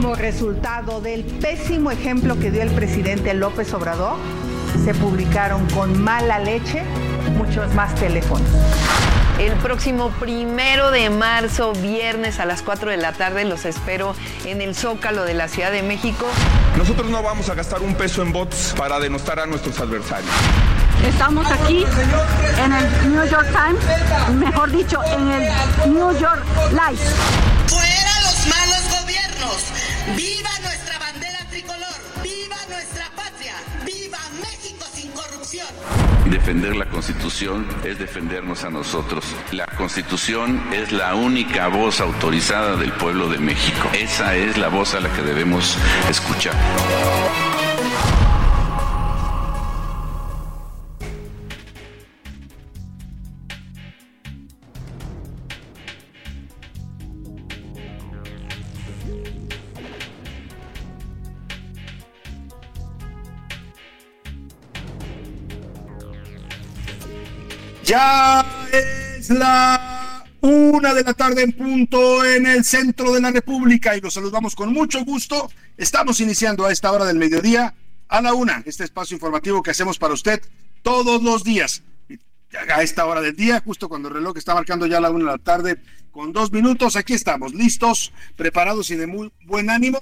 Como resultado del pésimo ejemplo que dio el presidente López Obrador, se publicaron con mala leche muchos más teléfonos. El próximo primero de marzo, viernes a las 4 de la tarde, los espero en el Zócalo de la Ciudad de México. Nosotros no vamos a gastar un peso en bots para denostar a nuestros adversarios. Estamos aquí en el New York Times, mejor dicho, en el New York Life. ¡Fuera los malos gobiernos! ¡Viva nuestra bandera tricolor! ¡Viva nuestra patria! ¡Viva México sin corrupción! Defender la Constitución es defendernos a nosotros. La Constitución es la única voz autorizada del pueblo de México. Esa es la voz a la que debemos escuchar. Ya es la una de la tarde en punto en el centro de la República y los saludamos con mucho gusto. Estamos iniciando a esta hora del mediodía a la una, este espacio informativo que hacemos para usted todos los días. A esta hora del día, justo cuando el reloj está marcando ya la una de la tarde, con dos minutos, aquí estamos, listos, preparados y de muy buen ánimo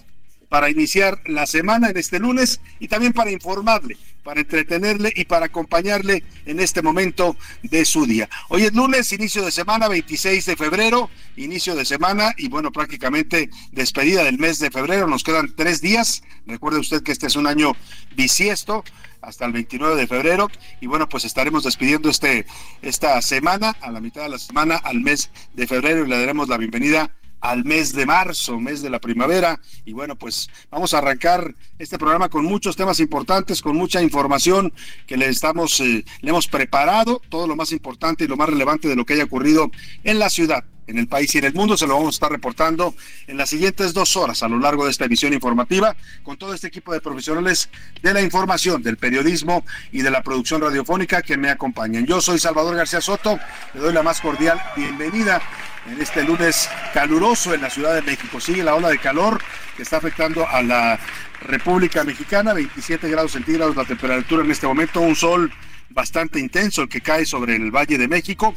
para iniciar la semana en este lunes y también para informarle, para entretenerle y para acompañarle en este momento de su día. Hoy es lunes, inicio de semana, 26 de febrero, inicio de semana y bueno, prácticamente despedida del mes de febrero. Nos quedan tres días. Recuerde usted que este es un año bisiesto hasta el 29 de febrero y bueno pues estaremos despidiendo este esta semana a la mitad de la semana al mes de febrero y le daremos la bienvenida al mes de marzo, mes de la primavera. Y bueno, pues vamos a arrancar este programa con muchos temas importantes, con mucha información que le estamos, eh, le hemos preparado, todo lo más importante y lo más relevante de lo que haya ocurrido en la ciudad en el país y en el mundo. Se lo vamos a estar reportando en las siguientes dos horas a lo largo de esta emisión informativa con todo este equipo de profesionales de la información, del periodismo y de la producción radiofónica que me acompañan. Yo soy Salvador García Soto, le doy la más cordial bienvenida en este lunes caluroso en la Ciudad de México. Sigue la ola de calor que está afectando a la República Mexicana, 27 grados centígrados la temperatura en este momento, un sol bastante intenso el que cae sobre el Valle de México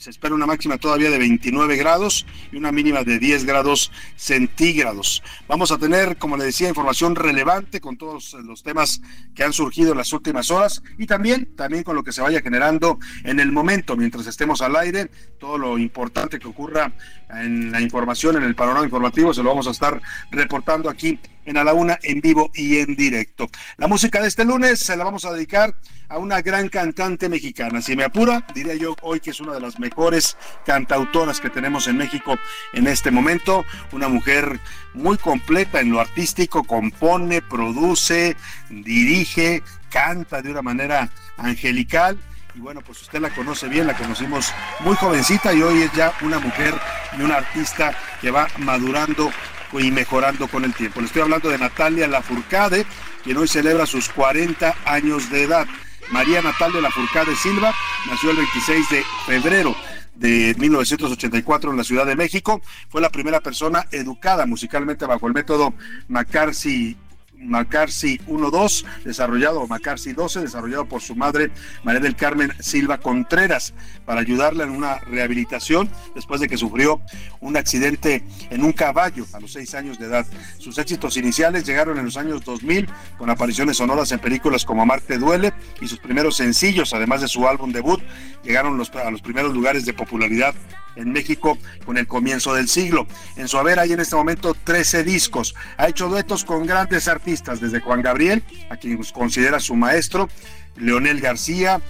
se espera una máxima todavía de 29 grados y una mínima de 10 grados centígrados. Vamos a tener, como le decía, información relevante con todos los temas que han surgido en las últimas horas y también, también con lo que se vaya generando en el momento, mientras estemos al aire, todo lo importante que ocurra en la información, en el panorama informativo, se lo vamos a estar reportando aquí en A la Una en vivo y en directo. La música de este lunes se la vamos a dedicar a una gran cantante mexicana. Si me apura, diría yo hoy que es una de las mejores cantautoras que tenemos en México en este momento. Una mujer muy completa en lo artístico, compone, produce, dirige, canta de una manera angelical y bueno, pues usted la conoce bien, la conocimos muy jovencita y hoy es ya una mujer y una artista que va madurando y mejorando con el tiempo. Le estoy hablando de Natalia Lafourcade, quien hoy celebra sus 40 años de edad. María Natalia Lafourcade Silva nació el 26 de febrero de 1984 en la Ciudad de México. Fue la primera persona educada musicalmente bajo el método McCarthy McCarthy 1-2, desarrollado, McCarthy 12, desarrollado por su madre María del Carmen Silva Contreras, para ayudarla en una rehabilitación después de que sufrió un accidente en un caballo a los seis años de edad. Sus éxitos iniciales llegaron en los años 2000 con apariciones sonoras en películas como Marte Duele y sus primeros sencillos, además de su álbum debut, llegaron a los primeros lugares de popularidad en México con el comienzo del siglo. En su haber hay en este momento 13 discos. Ha hecho duetos con grandes artistas, desde Juan Gabriel, a quien considera su maestro, Leonel García,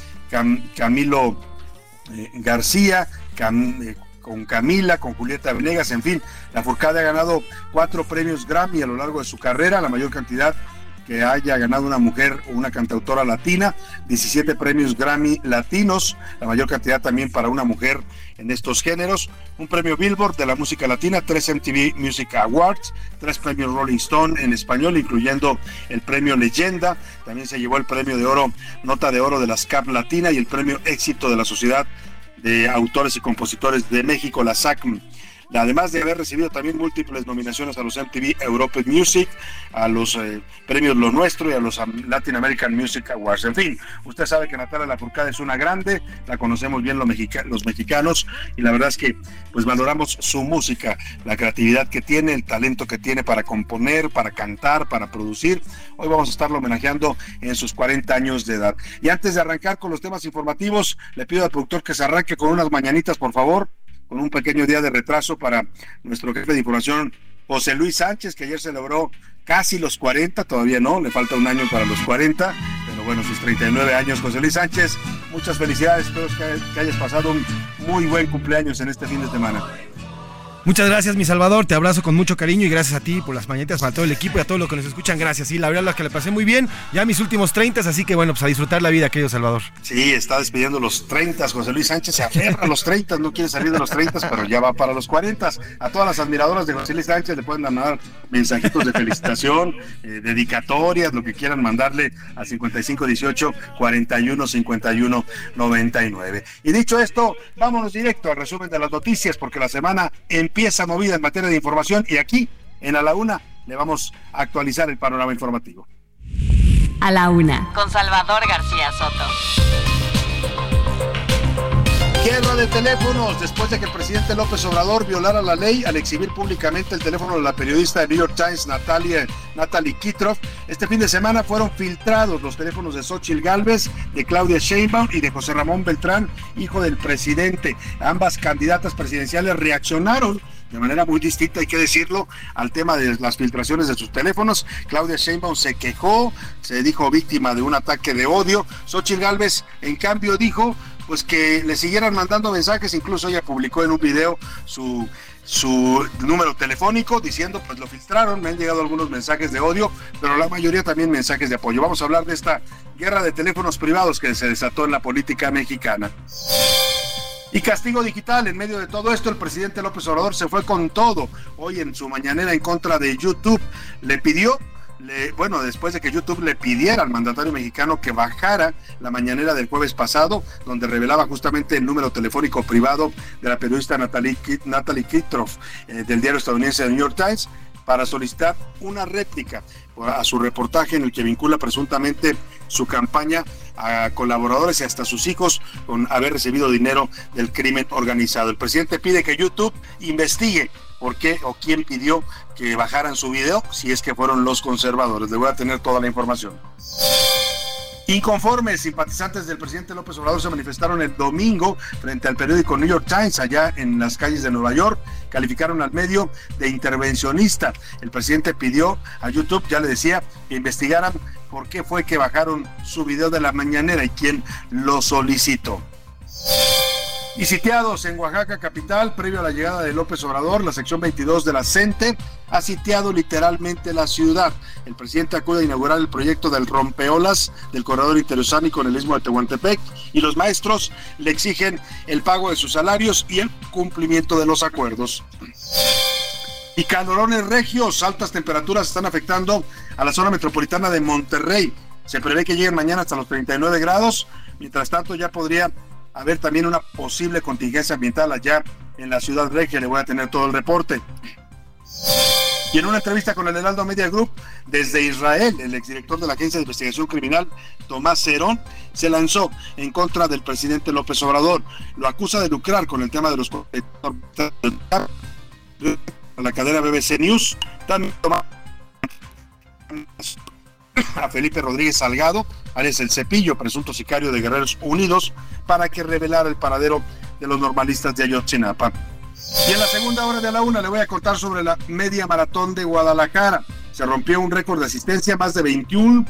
Camilo eh, García, eh, con Camila, con Julieta Venegas, en fin, la Furcada ha ganado cuatro premios Grammy a lo largo de su carrera, la mayor cantidad que haya ganado una mujer o una cantautora latina, 17 premios Grammy latinos, la mayor cantidad también para una mujer en estos géneros, un premio Billboard de la música latina, tres MTV Music Awards, tres premios Rolling Stone en español, incluyendo el premio Leyenda, también se llevó el premio de oro, nota de oro de la SCAP Latina y el premio Éxito de la Sociedad de Autores y Compositores de México, la SACM además de haber recibido también múltiples nominaciones a los MTV Europe Music, a los eh, premios Lo Nuestro y a los Latin American Music Awards. En fin, usted sabe que Natalia Lafourcade es una grande, la conocemos bien los, los mexicanos y la verdad es que pues valoramos su música, la creatividad que tiene, el talento que tiene para componer, para cantar, para producir. Hoy vamos a estarlo homenajeando en sus 40 años de edad. Y antes de arrancar con los temas informativos, le pido al productor que se arranque con unas mañanitas, por favor con un pequeño día de retraso para nuestro jefe de información, José Luis Sánchez, que ayer celebró casi los 40, todavía no, le falta un año para los 40, pero bueno, sus 39 años, José Luis Sánchez, muchas felicidades, espero que hayas pasado un muy buen cumpleaños en este fin de semana. Muchas gracias, mi Salvador. Te abrazo con mucho cariño y gracias a ti por las mañanitas, para todo el equipo y a todos los que nos escuchan. Gracias. Sí, la verdad es que le pasé muy bien. Ya mis últimos 30, así que bueno, pues a disfrutar la vida, querido Salvador. Sí, está despidiendo los 30. José Luis Sánchez se aferra a los 30, no quiere salir de los 30, pero ya va para los 40. A todas las admiradoras de José Luis Sánchez le pueden mandar mensajitos de felicitación, eh, dedicatorias, lo que quieran mandarle a 5518 41 51 99. Y dicho esto, vámonos directo al resumen de las noticias, porque la semana en empieza movida en materia de información y aquí, en A la Una, le vamos a actualizar el panorama informativo. A la Una, con Salvador García Soto. Guerra de teléfonos. Después de que el presidente López Obrador violara la ley al exhibir públicamente el teléfono de la periodista de New York Times, Natalia, Natalie Kitroff, este fin de semana fueron filtrados los teléfonos de Xochitl Galvez, de Claudia Sheinbaum y de José Ramón Beltrán, hijo del presidente. Ambas candidatas presidenciales reaccionaron de manera muy distinta, hay que decirlo, al tema de las filtraciones de sus teléfonos. Claudia Sheinbaum se quejó, se dijo víctima de un ataque de odio. Xochitl Galvez, en cambio, dijo pues que le siguieran mandando mensajes, incluso ella publicó en un video su, su número telefónico diciendo, pues lo filtraron, me han llegado algunos mensajes de odio, pero la mayoría también mensajes de apoyo. Vamos a hablar de esta guerra de teléfonos privados que se desató en la política mexicana. Y castigo digital, en medio de todo esto, el presidente López Obrador se fue con todo. Hoy en su mañanera en contra de YouTube le pidió bueno, después de que YouTube le pidiera al mandatario mexicano que bajara la mañanera del jueves pasado, donde revelaba justamente el número telefónico privado de la periodista Natalie, Natalie Kitroff eh, del diario estadounidense The New York Times, para solicitar una réplica a su reportaje en el que vincula presuntamente su campaña a colaboradores y hasta sus hijos con haber recibido dinero del crimen organizado. El presidente pide que YouTube investigue por qué o quién pidió que bajaran su video, si es que fueron los conservadores. Le voy a tener toda la información. Inconformes, simpatizantes del presidente López Obrador se manifestaron el domingo frente al periódico New York Times allá en las calles de Nueva York. Calificaron al medio de intervencionista. El presidente pidió a YouTube, ya le decía, que investigaran por qué fue que bajaron su video de la mañanera y quién lo solicitó. Y sitiados en Oaxaca capital, previo a la llegada de López Obrador, la sección 22 de la CENTE ha sitiado literalmente la ciudad. El presidente acude a inaugurar el proyecto del rompeolas del corredor interoceánico en el istmo de Tehuantepec y los maestros le exigen el pago de sus salarios y el cumplimiento de los acuerdos. Y calorones regios, altas temperaturas están afectando a la zona metropolitana de Monterrey. Se prevé que lleguen mañana hasta los 39 grados. Mientras tanto, ya podría haber también una posible contingencia ambiental allá en la ciudad regia. Le voy a tener todo el reporte. Y en una entrevista con el Heraldo Media Group, desde Israel, el exdirector de la Agencia de Investigación Criminal, Tomás Cerón, se lanzó en contra del presidente López Obrador. Lo acusa de lucrar con el tema de los la cadena BBC News. También a Felipe Rodríguez Salgado, alias el Cepillo, presunto sicario de Guerreros Unidos, para que revelara el paradero de los normalistas de Ayotzinapa. Y en la segunda hora de la una le voy a contar sobre la media maratón de Guadalajara. Se rompió un récord de asistencia, más de 21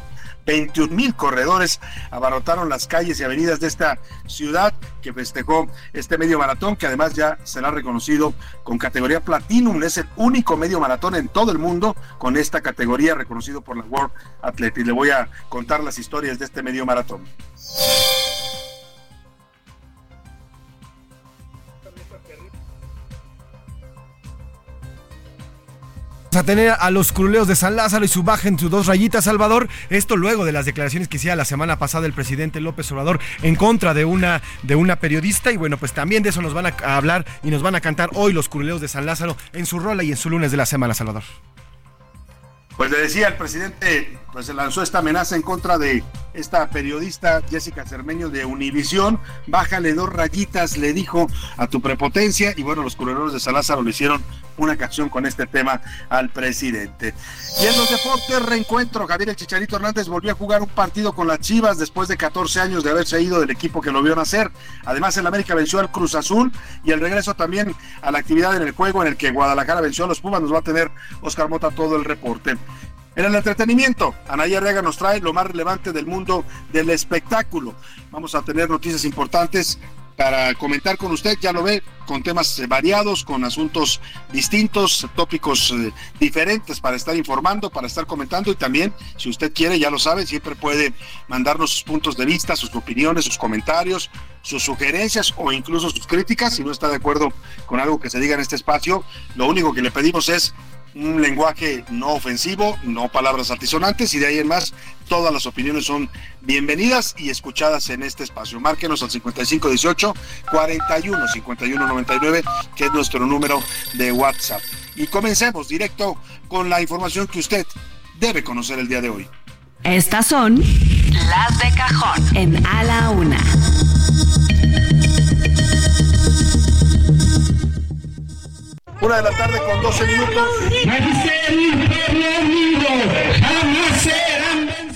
21 mil corredores abarrotaron las calles y avenidas de esta ciudad que festejó este medio maratón, que además ya será reconocido con categoría Platinum. Es el único medio maratón en todo el mundo con esta categoría reconocido por la World Athletics. Le voy a contar las historias de este medio maratón. A tener a los curuleos de San Lázaro y su baja en sus dos rayitas, Salvador. Esto luego de las declaraciones que hacía la semana pasada el presidente López Obrador en contra de una, de una periodista. Y bueno, pues también de eso nos van a hablar y nos van a cantar hoy los curuleos de San Lázaro en su rola y en su lunes de la semana, Salvador. Pues le decía el presidente, pues se lanzó esta amenaza en contra de esta periodista Jessica Cermeño de Univisión. Bájale dos rayitas, le dijo a tu prepotencia. Y bueno, los curuleros de San Lázaro le hicieron una canción con este tema al presidente. Y en los deportes, reencuentro. Javier El Chicharito Hernández volvió a jugar un partido con las Chivas después de 14 años de haberse ido del equipo que lo vio nacer. Además, el América venció al Cruz Azul y el regreso también a la actividad en el juego en el que Guadalajara venció a los Pumas. Nos va a tener Oscar Mota todo el reporte. En el entretenimiento, Anaya Arriaga nos trae lo más relevante del mundo del espectáculo. Vamos a tener noticias importantes para comentar con usted, ya lo ve, con temas eh, variados, con asuntos distintos, tópicos eh, diferentes para estar informando, para estar comentando y también, si usted quiere, ya lo sabe, siempre puede mandarnos sus puntos de vista, sus opiniones, sus comentarios, sus sugerencias o incluso sus críticas, si no está de acuerdo con algo que se diga en este espacio, lo único que le pedimos es un lenguaje no ofensivo, no palabras altisonantes y de ahí en más todas las opiniones son bienvenidas y escuchadas en este espacio. Márquenos al 5518 41 51 99, que es nuestro número de WhatsApp. Y comencemos directo con la información que usted debe conocer el día de hoy. Estas son las de cajón en A la Una. Una de la tarde con 12 minutos.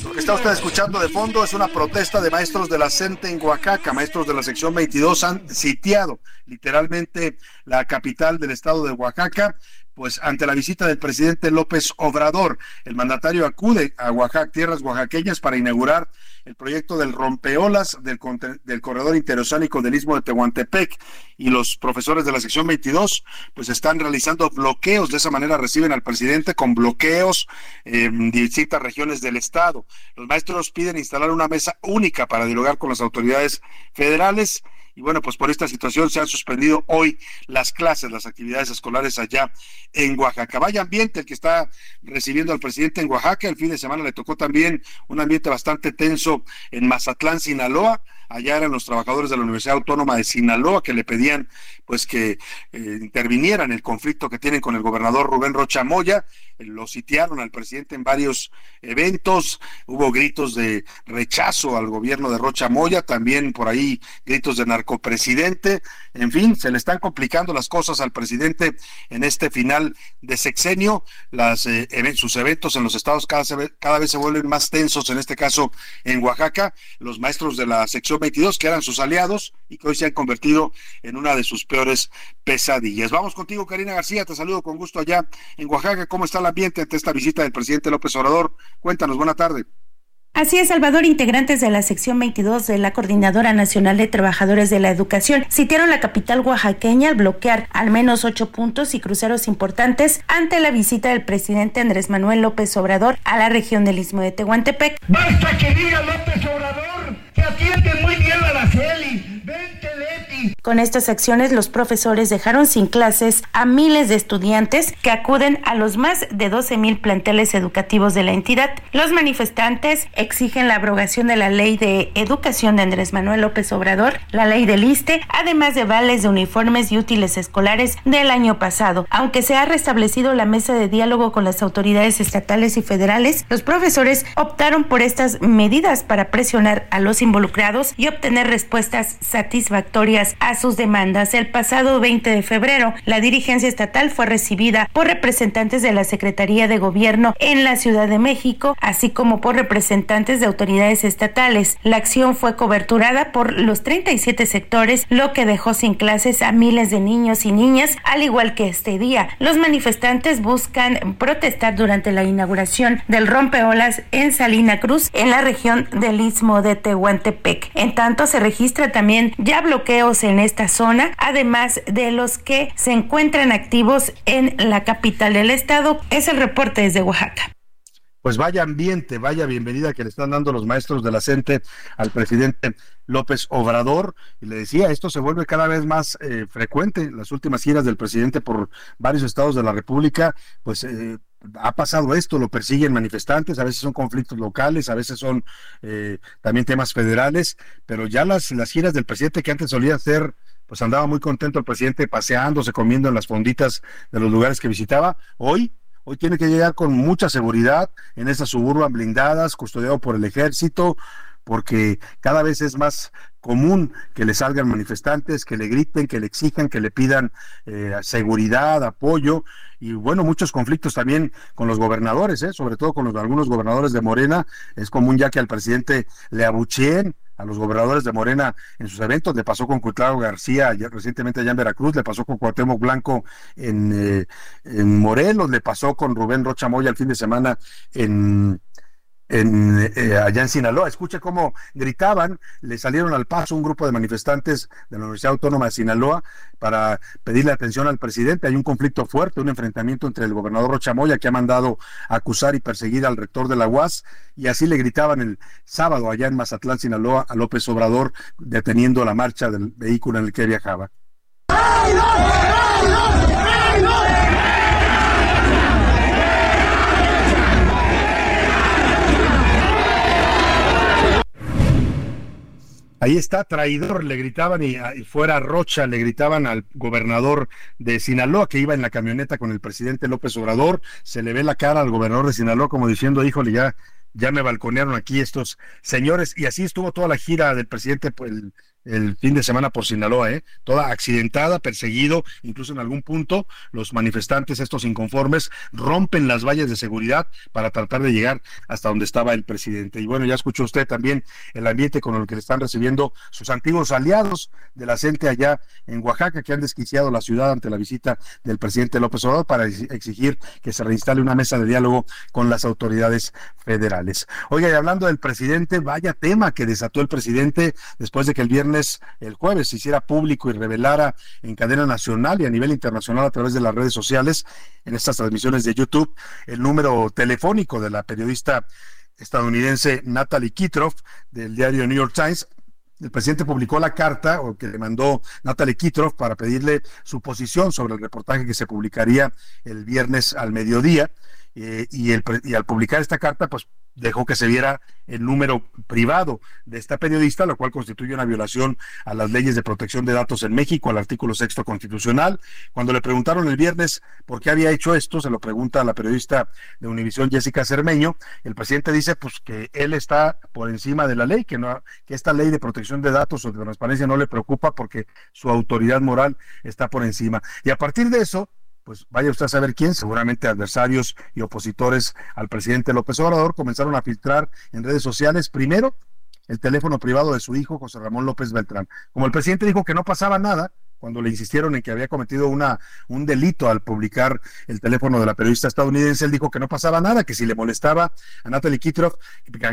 Lo que está usted escuchando de fondo es una protesta de maestros de la CENTE en Oaxaca. Maestros de la sección 22 han sitiado literalmente la capital del estado de Oaxaca pues ante la visita del presidente López Obrador, el mandatario acude a Oaxaca, tierras oaxaqueñas, para inaugurar el proyecto del rompeolas del, del corredor interoceánico del Istmo de Tehuantepec. Y los profesores de la sección 22 pues están realizando bloqueos, de esa manera reciben al presidente con bloqueos en distintas regiones del estado. Los maestros piden instalar una mesa única para dialogar con las autoridades federales y bueno, pues por esta situación se han suspendido hoy las clases, las actividades escolares allá en Oaxaca. Vaya ambiente el que está recibiendo al presidente en Oaxaca. El fin de semana le tocó también un ambiente bastante tenso en Mazatlán, Sinaloa. Allá eran los trabajadores de la Universidad Autónoma de Sinaloa que le pedían pues que eh, interviniera en el conflicto que tienen con el gobernador Rubén Rocha Moya. Eh, lo sitiaron al presidente en varios eventos, hubo gritos de rechazo al gobierno de Rocha Moya, también por ahí gritos de narcopresidente. En fin, se le están complicando las cosas al presidente en este final de sexenio. Las, eh, sus eventos en los estados cada, cada vez se vuelven más tensos, en este caso en Oaxaca. Los maestros de la sección 22, que eran sus aliados y que hoy se han convertido en una de sus peores pesadillas. Vamos contigo, Karina García, te saludo con gusto allá en Oaxaca. ¿Cómo está el ambiente ante esta visita del presidente López Obrador? Cuéntanos, buena tarde. Así es, Salvador, integrantes de la sección 22 de la Coordinadora Nacional de Trabajadores de la Educación sitiaron la capital oaxaqueña al bloquear al menos ocho puntos y cruceros importantes ante la visita del presidente Andrés Manuel López Obrador a la región del Istmo de Tehuantepec. Basta que diga López Obrador que atiende muy bien a la CELI. Vente, Leti. Con estas acciones, los profesores dejaron sin clases a miles de estudiantes que acuden a los más de 12 mil planteles educativos de la entidad. Los manifestantes exigen la abrogación de la ley de educación de Andrés Manuel López Obrador, la ley del ISTE, además de vales de uniformes y útiles escolares del año pasado. Aunque se ha restablecido la mesa de diálogo con las autoridades estatales y federales, los profesores optaron por estas medidas para presionar a los involucrados y obtener respuestas satisfactorias a sus demandas. El pasado 20 de febrero, la dirigencia estatal fue recibida por representantes de la Secretaría de Gobierno en la Ciudad de México, así como por representantes de autoridades estatales. La acción fue coberturada por los 37 sectores, lo que dejó sin clases a miles de niños y niñas, al igual que este día. Los manifestantes buscan protestar durante la inauguración del rompeolas en Salina Cruz, en la región del Istmo de Tehuantepec. En tanto, se registra también ya bloqueos en esta zona, además de los que se encuentran activos en la capital del estado. Es el reporte desde Oaxaca pues vaya ambiente, vaya bienvenida que le están dando los maestros de la CENTE al presidente López Obrador. Y le decía, esto se vuelve cada vez más eh, frecuente. Las últimas giras del presidente por varios estados de la República, pues eh, ha pasado esto, lo persiguen manifestantes, a veces son conflictos locales, a veces son eh, también temas federales, pero ya las, las giras del presidente que antes solía hacer pues andaba muy contento el presidente paseándose, comiendo en las fonditas de los lugares que visitaba. Hoy, hoy tiene que llegar con mucha seguridad en esas suburban blindadas, custodiado por el ejército, porque cada vez es más común que le salgan manifestantes, que le griten, que le exijan, que le pidan eh, seguridad, apoyo y bueno, muchos conflictos también con los gobernadores, ¿eh? sobre todo con los, algunos gobernadores de Morena. Es común ya que al presidente le abucheen a los gobernadores de Morena en sus eventos, le pasó con Cuitlao García recientemente allá en Veracruz, le pasó con Cuauhtémoc Blanco en, eh, en Morelos, le pasó con Rubén Rocha Moya el fin de semana en, en, eh, allá en Sinaloa. Escuche cómo gritaban, le salieron al paso un grupo de manifestantes de la Universidad Autónoma de Sinaloa para pedirle atención al presidente. Hay un conflicto fuerte, un enfrentamiento entre el gobernador Rochamoya, que ha mandado acusar y perseguir al rector de la UAS, y así le gritaban el sábado allá en Mazatlán, Sinaloa, a López Obrador, deteniendo la marcha del vehículo en el que viajaba. Ahí está, traidor, le gritaban y, fuera Rocha, le gritaban al gobernador de Sinaloa que iba en la camioneta con el presidente López Obrador, se le ve la cara al gobernador de Sinaloa como diciendo, híjole, ya, ya me balconearon aquí estos señores, y así estuvo toda la gira del presidente, pues, el, el fin de semana por Sinaloa, ¿eh? toda accidentada, perseguido, incluso en algún punto los manifestantes, estos inconformes, rompen las vallas de seguridad para tratar de llegar hasta donde estaba el presidente. Y bueno, ya escuchó usted también el ambiente con el que le están recibiendo sus antiguos aliados de la gente allá en Oaxaca, que han desquiciado la ciudad ante la visita del presidente López Obrador para exigir que se reinstale una mesa de diálogo con las autoridades federales. Oiga, y hablando del presidente, vaya tema que desató el presidente después de que el viernes el jueves, se hiciera público y revelara en cadena nacional y a nivel internacional a través de las redes sociales, en estas transmisiones de YouTube, el número telefónico de la periodista estadounidense Natalie Kitroff del diario New York Times, el presidente publicó la carta o que le mandó Natalie Kitroff para pedirle su posición sobre el reportaje que se publicaría el viernes al mediodía. Eh, y, y al publicar esta carta, pues dejó que se viera el número privado de esta periodista, lo cual constituye una violación a las leyes de protección de datos en México, al artículo sexto constitucional. Cuando le preguntaron el viernes por qué había hecho esto, se lo pregunta a la periodista de Univisión Jessica Cermeño, el presidente dice pues que él está por encima de la ley, que no que esta ley de protección de datos o de transparencia no le preocupa porque su autoridad moral está por encima. Y a partir de eso, pues vaya usted a saber quién, seguramente adversarios y opositores al presidente López Obrador comenzaron a filtrar en redes sociales primero el teléfono privado de su hijo José Ramón López Beltrán. Como el presidente dijo que no pasaba nada, cuando le insistieron en que había cometido una, un delito al publicar el teléfono de la periodista estadounidense, él dijo que no pasaba nada, que si le molestaba a Natalie Kitroff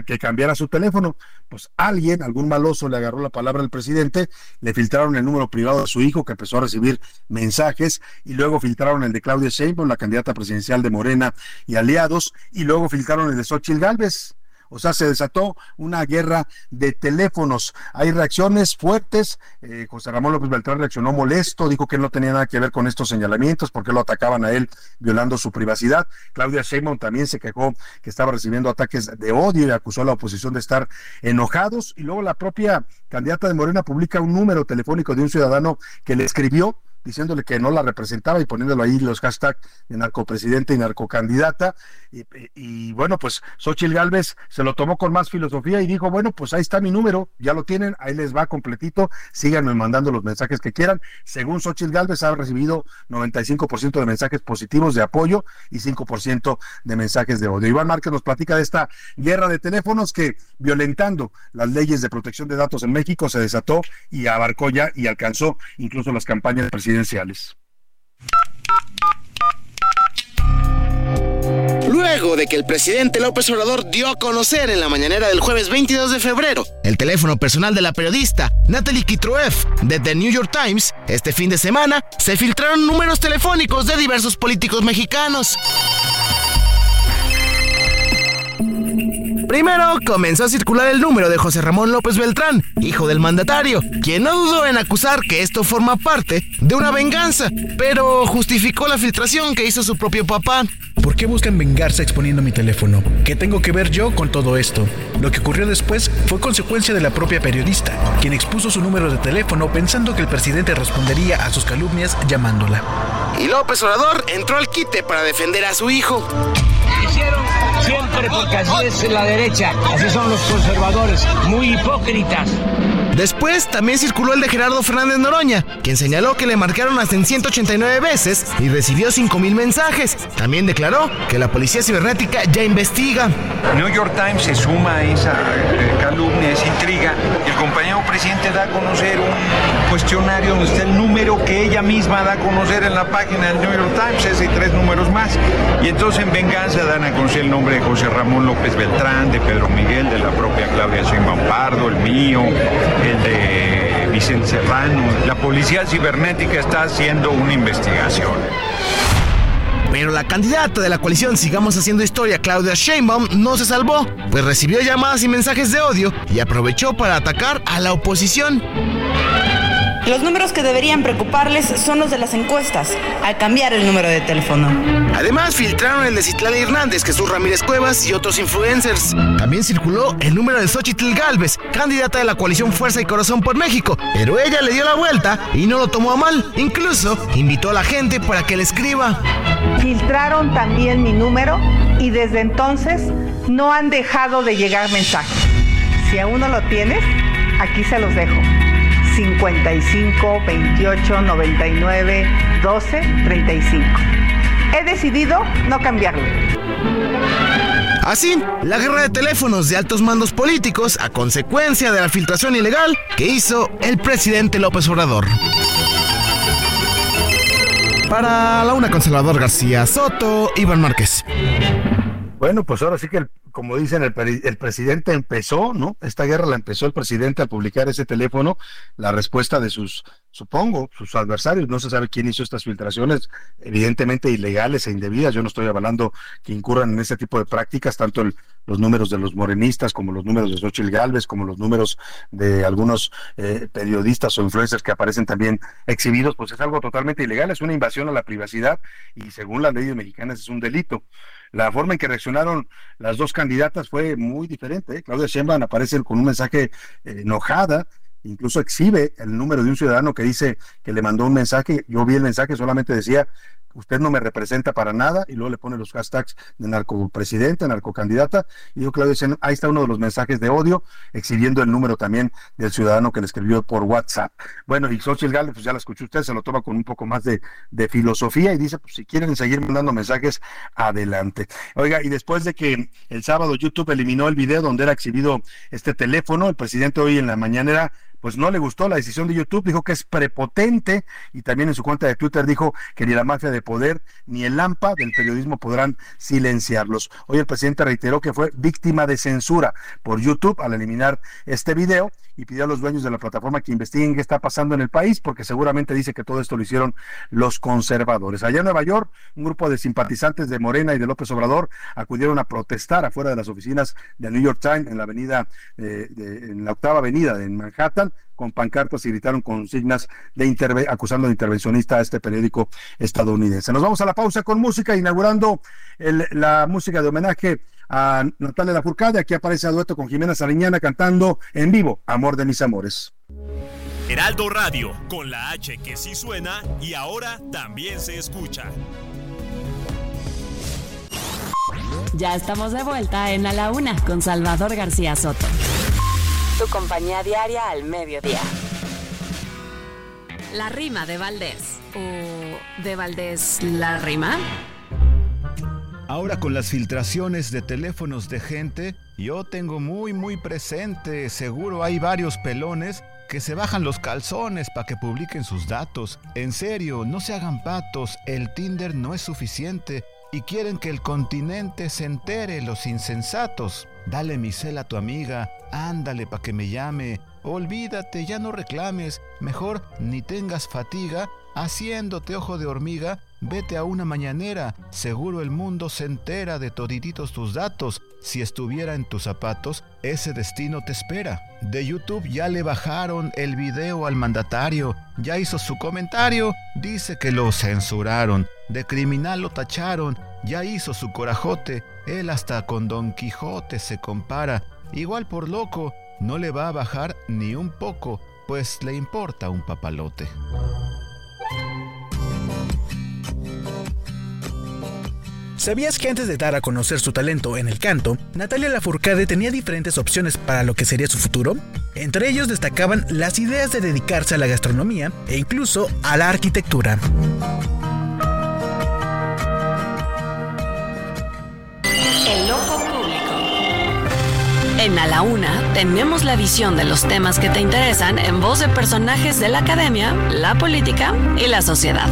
que, cambiara su teléfono, pues alguien, algún maloso le agarró la palabra al presidente, le filtraron el número privado de su hijo que empezó a recibir mensajes y luego filtraron el de Claudia Sheinbaum, la candidata presidencial de Morena y aliados, y luego filtraron el de Xochitl Gálvez O sea, se desató una guerra de teléfonos. Hay reacciones fuertes. Eh, José Ramón López Beltrán reaccionó molesto, dijo que no tenía nada que ver con estos señalamientos porque lo atacaban a él violando su privacidad. Claudia Sheinbaum también se quejó que estaba recibiendo ataques de odio y acusó a la oposición de estar enojados. Y luego la propia candidata de Morena publica un número telefónico de un ciudadano que le escribió diciéndole que no la representaba y poniéndolo ahí los hashtags de narcopresidente y narcocandidata. Y, y, bueno, pues Xochitl Galvez se lo tomó con más filosofía y dijo, bueno, pues ahí está mi número, ya lo tienen, ahí les va completito, síganme mandando los mensajes que quieran. Según Xochitl Galvez ha recibido 95% de mensajes positivos de apoyo y 5% de mensajes de odio. Iván Márquez nos platica de esta guerra de teléfonos que violentando las leyes de protección de datos en México se desató y abarcó ya y alcanzó incluso las campañas presidenciales presidenciales. Luego de que el presidente López Obrador dio a conocer en la mañanera del jueves 22 de febrero el teléfono personal de la periodista Natalie Kitroev de The New York Times, este fin de semana se filtraron números telefónicos de diversos políticos mexicanos. Primero comenzó a circular el número de José Ramón López Beltrán, hijo del mandatario, quien no dudó en acusar que esto forma parte de una venganza, pero justificó la filtración que hizo su propio papá. ¿Por qué buscan vengarse exponiendo mi teléfono? ¿Qué tengo que ver yo con todo esto? Lo que ocurrió después fue consecuencia de la propia periodista, quien expuso su número de teléfono pensando que el presidente respondería a sus calumnias llamándola. Y López Obrador entró al quite para defender a su hijo. Hicieron siempre porque así es la derecha, así son los conservadores, muy hipócritas. Después también circuló el de Gerardo Fernández Noroña, quien señaló que le marcaron hasta en 189 veces y recibió 5.000 mensajes. También declaró que la policía cibernética ya investiga. New York Times se suma a esa eh, calumnia, esa intriga. El compañero presidente da a conocer un cuestionario donde está el número que ella misma da a conocer en la página del New York Times, ese y tres números más. Y entonces en venganza dan a conocer el nombre de José Ramón López Beltrán, de Pedro Miguel, de la propia Claudia Sheinbaum Pardo, el mío, de Vicente Serrano. La policía cibernética está haciendo una investigación. Pero la candidata de la coalición Sigamos Haciendo Historia, Claudia Sheinbaum, no se salvó, pues recibió llamadas y mensajes de odio y aprovechó para atacar a la oposición. Los números que deberían preocuparles son los de las encuestas, al cambiar el número de teléfono. Además, filtraron el de Citlali Hernández, Jesús Ramírez Cuevas y otros influencers. También circuló el número de Xochitl Galvez, candidata de la coalición Fuerza y Corazón por México, pero ella le dio la vuelta y no lo tomó a mal. Incluso invitó a la gente para que le escriba. Filtraron también mi número y desde entonces no han dejado de llegar mensajes. Si aún no lo tienes, aquí se los dejo. 55 28 99 12 35. He decidido no cambiarlo. Así, la guerra de teléfonos de altos mandos políticos a consecuencia de la filtración ilegal que hizo el presidente López Obrador. Para la una conservador García Soto, Iván Márquez. Bueno, pues ahora sí que el como dicen, el, el, presidente empezó, ¿no? Esta guerra la empezó el presidente al publicar ese teléfono, la respuesta de sus, supongo, sus adversarios, no se sabe quién hizo estas filtraciones, evidentemente ilegales e indebidas, yo no estoy avalando que incurran en ese tipo de prácticas, tanto los números de los morenistas, como los números de Xochitl Galvez, como los números de algunos eh, periodistas o influencers que aparecen también exhibidos, pues es algo totalmente ilegal, es una invasión a la privacidad y según las leyes mexicanas es un delito. La forma en que reaccionaron las dos candidatas fue muy diferente. ¿eh? Claudia Sheinbaum aparece con un mensaje eh, enojada, incluso exhibe el número de un ciudadano que dice que le mandó un mensaje. Yo vi el mensaje, solamente decía usted no me representa para nada, y luego le pone los hashtags de narcopresidente, narcocandidata, y yo, Claudio, ahí está uno de los mensajes de odio, exhibiendo el número también del ciudadano que le escribió por WhatsApp. Bueno, y Xochitl Gálvez, pues ya la escuchó usted, se lo toma con un poco más de, de filosofía y dice, pues si quieren seguir mandando mensajes, adelante. Oiga, y después de que el sábado YouTube eliminó el video donde era exhibido este teléfono, el presidente hoy en la mañanera pues no le gustó la decisión de YouTube, dijo que es prepotente y también en su cuenta de Twitter dijo que ni la mafia de poder ni el AMPA del periodismo podrán silenciarlos. Hoy el presidente reiteró que fue víctima de censura por YouTube al eliminar este video y pidió a los dueños de la plataforma que investiguen qué está pasando en el país, porque seguramente dice que todo esto lo hicieron los conservadores. Allá en Nueva York, un grupo de simpatizantes de Morena y de López Obrador acudieron a protestar afuera de las oficinas del New York Times en la avenida, eh, en la octava avenida en Manhattan, con pancartas y gritaron consignas de acusando de intervencionista a este periódico estadounidense. Nos vamos a la pausa con música, inaugurando la música de homenaje a Natalia Lafourcade. Aquí aparece a dueto con Jimena Sariñana cantando en vivo Amor de mis amores. Heraldo Radio, con la H que sí suena y ahora también se escucha. Ya estamos de vuelta en A la Una con Salvador García Soto. Tu compañía diaria al mediodía. La rima de Valdés. ¿O de Valdés la rima? Ahora con las filtraciones de teléfonos de gente, yo tengo muy muy presente, seguro hay varios pelones que se bajan los calzones para que publiquen sus datos. En serio, no se hagan patos, el Tinder no es suficiente y quieren que el continente se entere, los insensatos. Dale mi cel a tu amiga, ándale para que me llame. Olvídate, ya no reclames, mejor ni tengas fatiga haciéndote ojo de hormiga Vete a una mañanera, seguro el mundo se entera de todititos tus datos. Si estuviera en tus zapatos, ese destino te espera. De YouTube ya le bajaron el video al mandatario, ya hizo su comentario, dice que lo censuraron. De criminal lo tacharon, ya hizo su corajote, él hasta con Don Quijote se compara. Igual por loco, no le va a bajar ni un poco, pues le importa un papalote. ¿Sabías que antes de dar a conocer su talento en el canto, Natalia Lafourcade tenía diferentes opciones para lo que sería su futuro? Entre ellos destacaban las ideas de dedicarse a la gastronomía e incluso a la arquitectura. En A la Una tenemos la visión de los temas que te interesan en voz de personajes de la academia, la política y la sociedad.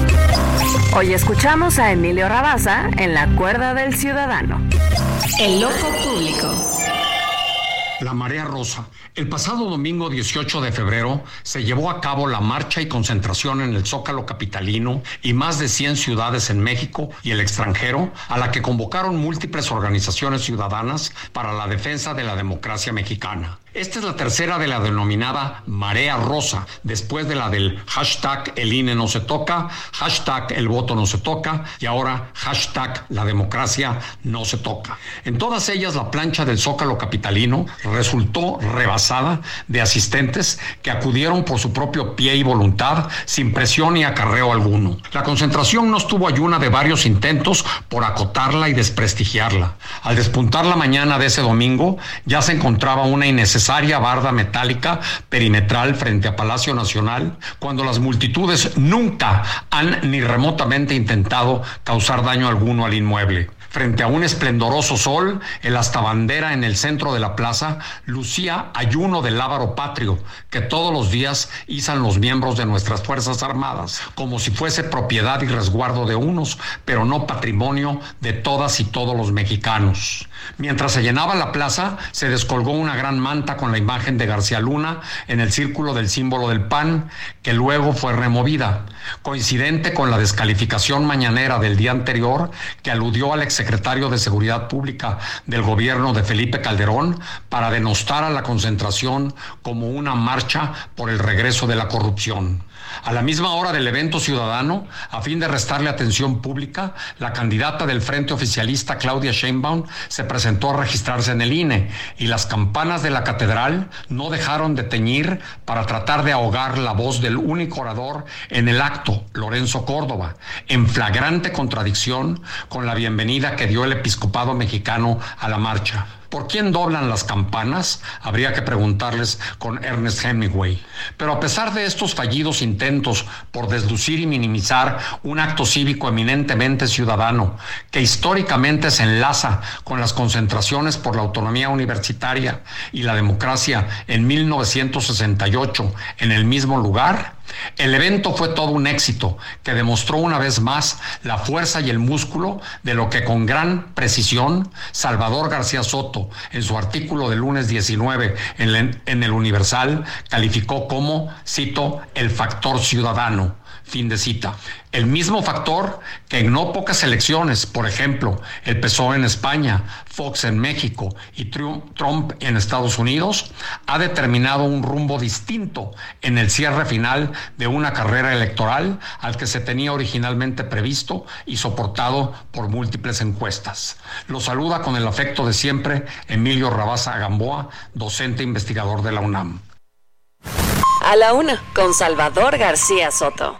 Hoy escuchamos a Emilio Rabaza en La Cuerda del Ciudadano. El Loco Público. La Marea Rosa. El pasado domingo 18 de febrero se llevó a cabo la marcha y concentración en el Zócalo Capitalino y más de 100 ciudades en México y el extranjero, a la que convocaron múltiples organizaciones ciudadanas para la defensa de la democracia mexicana. Esta es la tercera de la denominada marea rosa, después de la del hashtag el INE no se toca, hashtag el voto no se toca y ahora hashtag la democracia no se toca. En todas ellas la plancha del Zócalo Capitalino resultó rebasada de asistentes que acudieron por su propio pie y voluntad sin presión ni acarreo alguno. La concentración no estuvo ayuna de varios intentos por acotarla y desprestigiarla. Al despuntar la mañana de ese domingo ya se encontraba una innecesaria necesaria barda metálica perimetral frente a Palacio Nacional, cuando las multitudes nunca han ni remotamente intentado causar daño alguno al inmueble. Frente a un esplendoroso sol, el hasta bandera en el centro de la plaza lucía ayuno del lábaro patrio que todos los días izan los miembros de nuestras Fuerzas Armadas, como si fuese propiedad y resguardo de unos, pero no patrimonio de todas y todos los mexicanos. Mientras se llenaba la plaza, se descolgó una gran manta con la imagen de García Luna en el círculo del símbolo del PAN, que luego fue removida, coincidente con la descalificación mañanera del día anterior que aludió al ex secretario de Seguridad Pública del gobierno de Felipe Calderón para denostar a la concentración como una marcha por el regreso de la corrupción. A la misma hora del evento ciudadano, a fin de restarle atención pública, la candidata del Frente Oficialista Claudia Sheinbaum se presentó a registrarse en el INE y las campanas de la catedral no dejaron de teñir para tratar de ahogar la voz del único orador en el acto, Lorenzo Córdoba, en flagrante contradicción con la bienvenida que dio el episcopado mexicano a la marcha. ¿Por quién doblan las campanas? Habría que preguntarles con Ernest Hemingway. Pero a pesar de estos fallidos intentos por deslucir y minimizar un acto cívico eminentemente ciudadano, que históricamente se enlaza con las concentraciones por la autonomía universitaria y la democracia en 1968 en el mismo lugar, el evento fue todo un éxito que demostró una vez más la fuerza y el músculo de lo que con gran precisión Salvador García Soto en su artículo del lunes 19 en, el Universal calificó como, cito, el factor ciudadano Fin de cita. El mismo factor que en no pocas elecciones, por ejemplo, el PSOE en España, Fox en México y Trump en Estados Unidos, ha determinado un rumbo distinto en el cierre final de una carrera electoral al que se tenía originalmente previsto y soportado por múltiples encuestas. Lo saluda con el afecto de siempre Emilio Rabaza Gamboa, docente investigador de la UNAM. A la una, con Salvador García Soto.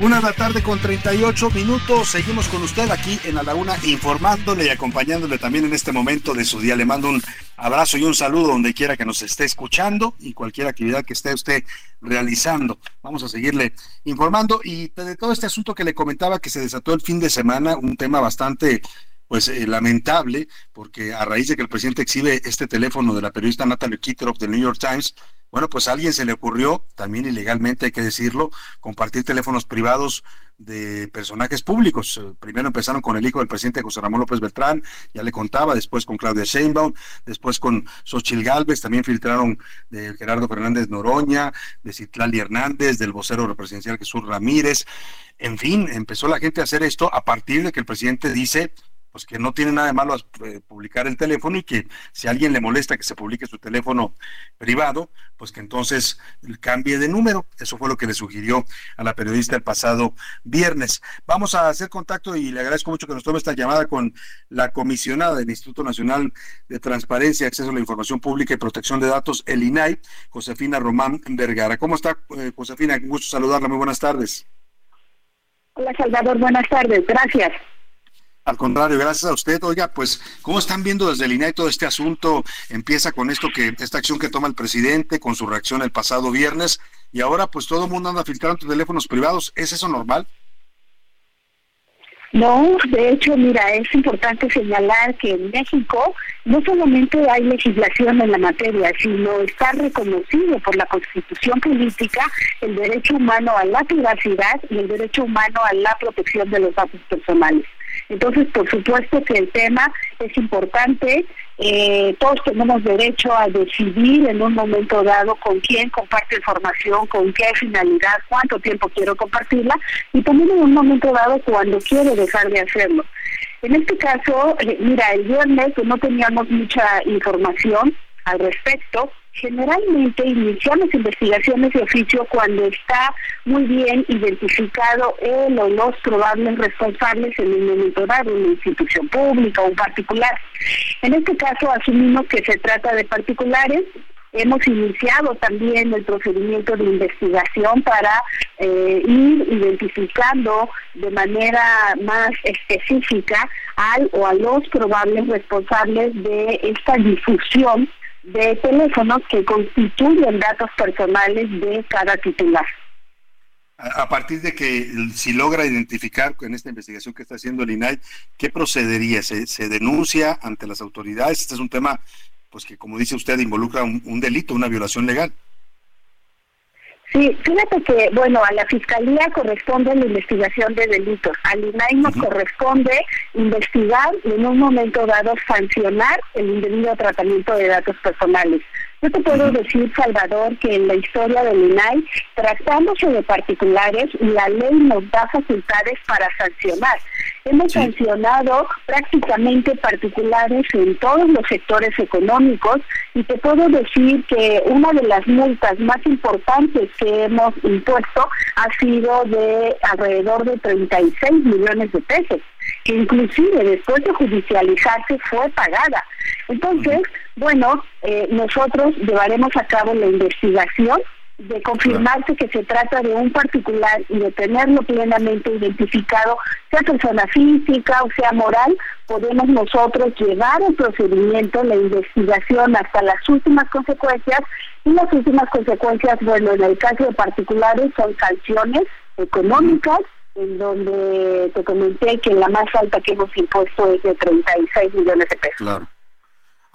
Una de la tarde con 38 minutos. Seguimos con usted aquí en la Laguna, informándole y acompañándole también en este momento de su día. Le mando un abrazo y un saludo donde quiera que nos esté escuchando y cualquier actividad que esté usted realizando. Vamos a seguirle informando y de todo este asunto que le comentaba que se desató el fin de semana, un tema bastante pues eh, lamentable, porque a raíz de que el presidente exhibe este teléfono de la periodista Natalie Kitteroff del New York Times, bueno, pues a alguien se le ocurrió, también ilegalmente hay que decirlo, compartir teléfonos privados de personajes públicos. Eh, primero empezaron con el hijo del presidente José Ramón López Beltrán, ya le contaba, después con Claudia Sheinbaum, después con Xochil Gálvez, también filtraron de Gerardo Fernández Noroña, de Citlali Hernández, del vocero presidencial Jesús Ramírez. En fin, empezó la gente a hacer esto a partir de que el presidente dice pues que no tiene nada de malo eh, publicar el teléfono y que si a alguien le molesta que se publique su teléfono privado, pues que entonces cambie de número. Eso fue lo que le sugirió a la periodista el pasado viernes. Vamos a hacer contacto y le agradezco mucho que nos tome esta llamada con la comisionada del Instituto Nacional de Transparencia, Acceso a la Información Pública y Protección de Datos, el INAI, Josefina Román Vergara. ¿Cómo está, eh, Josefina? Un gusto saludarla. Muy buenas tardes. Hola, Salvador. Buenas tardes. Gracias. Al contrario, gracias a usted. Oiga, pues, ¿cómo están viendo desde el INAI todo este asunto? Empieza con esto que, esta acción que toma el presidente, con su reacción el pasado viernes, y ahora pues todo el mundo anda filtrando teléfonos privados. ¿Es eso normal? No, de hecho, mira, es importante señalar que en México no solamente hay legislación en la materia, sino está reconocido por la Constitución política el derecho humano a la privacidad y el derecho humano a la protección de los datos personales. Entonces, por supuesto que el tema es importante. Eh, todos tenemos derecho a decidir en un momento dado con quién comparte información, con qué finalidad, cuánto tiempo quiero compartirla y también en un momento dado cuando quiero dejar de hacerlo. En este caso, eh, mira, el viernes no teníamos mucha información al respecto, Generalmente iniciamos investigaciones de oficio cuando está muy bien identificado el o los probables responsables en un momento dado, una institución pública o un particular. En este caso asumimos que se trata de particulares, Hemos iniciado también el procedimiento de investigación para eh, ir identificando de manera más específica al o a los probables responsables de esta difusión de teléfonos que constituyen datos personales de cada titular. A partir de que si logra identificar en esta investigación que está haciendo el INAI, ¿qué procedería? ¿Se, denuncia ante las autoridades? Este es un tema pues que, como dice usted, involucra un delito, una violación legal. Sí, fíjate que, bueno, a la Fiscalía corresponde la investigación de delitos, al INAI nos corresponde investigar y en un momento dado sancionar el indebido tratamiento de datos personales. Yo te puedo decir, Salvador, que en la historia del INAI, tratándose de particulares, la ley nos da facultades para sancionar. Hemos sancionado prácticamente particulares en todos los sectores económicos y te puedo decir que una de las multas más importantes que hemos impuesto ha sido de alrededor de 36 millones de pesos que inclusive después de judicializarse fue pagada. Entonces, bueno, eh, nosotros llevaremos a cabo la investigación de confirmarse que se trata de un particular y de tenerlo plenamente identificado, sea persona física o sea moral, podemos nosotros llevar el procedimiento, la investigación hasta las últimas consecuencias y las últimas consecuencias, bueno, en el caso de particulares son sanciones económicas, en donde te comenté que la más alta que hemos impuesto es de 36 millones de pesos. Claro.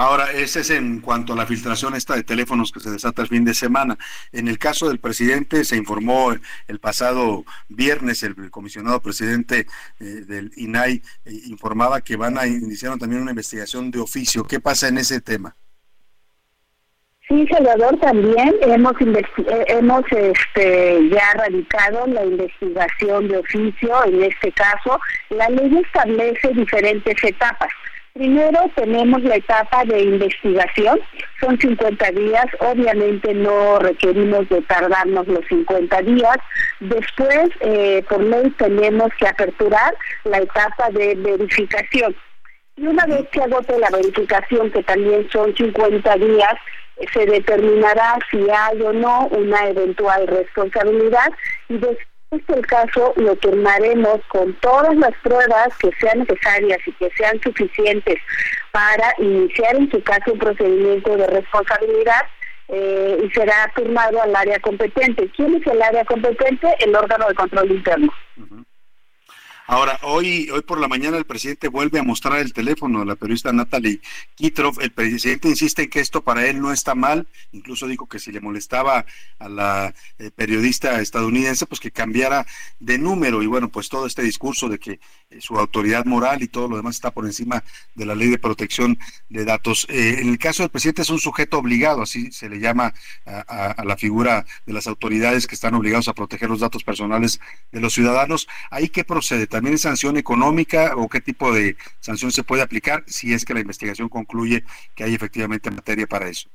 Ahora, ese es en cuanto a la filtración esta de teléfonos que se desata el fin de semana. En el caso del presidente, se informó el pasado viernes, el comisionado presidente eh, del INAI eh, informaba que van a iniciar también una investigación de oficio. ¿Qué pasa en ese tema? Sí, Salvador, también hemos eh, hemos este, ya radicado la investigación de oficio. En este caso, la ley establece diferentes etapas. Primero tenemos la etapa de investigación, son 50 días, obviamente no requerimos de tardarnos los 50 días. Después, eh, por ley, tenemos que aperturar la etapa de verificación. Y una vez que agote la verificación, que también son 50 días, se determinará si hay o no una eventual responsabilidad y después este el caso lo tomaremos con todas las pruebas que sean necesarias y que sean suficientes para iniciar en su caso un procedimiento de responsabilidad eh, y será firmado al área competente. ¿Quién es el área competente? El órgano de control interno. Ahora, hoy, hoy por la mañana el presidente vuelve a mostrar el teléfono de la periodista Natalie Kitrov. El presidente insiste en que esto para él no está mal. Incluso dijo que si le molestaba a la eh, periodista estadounidense, pues que cambiara de número. Y bueno, pues todo este discurso de que su autoridad moral y todo lo demás está por encima de la ley de protección de datos. Eh, en el caso del presidente es un sujeto obligado, así se le llama a, a la figura de las autoridades que están obligados a proteger los datos personales de los ciudadanos. ¿Ahí qué procede? ¿También es sanción económica o qué tipo de sanción se puede aplicar si es que la investigación concluye que hay efectivamente materia para eso?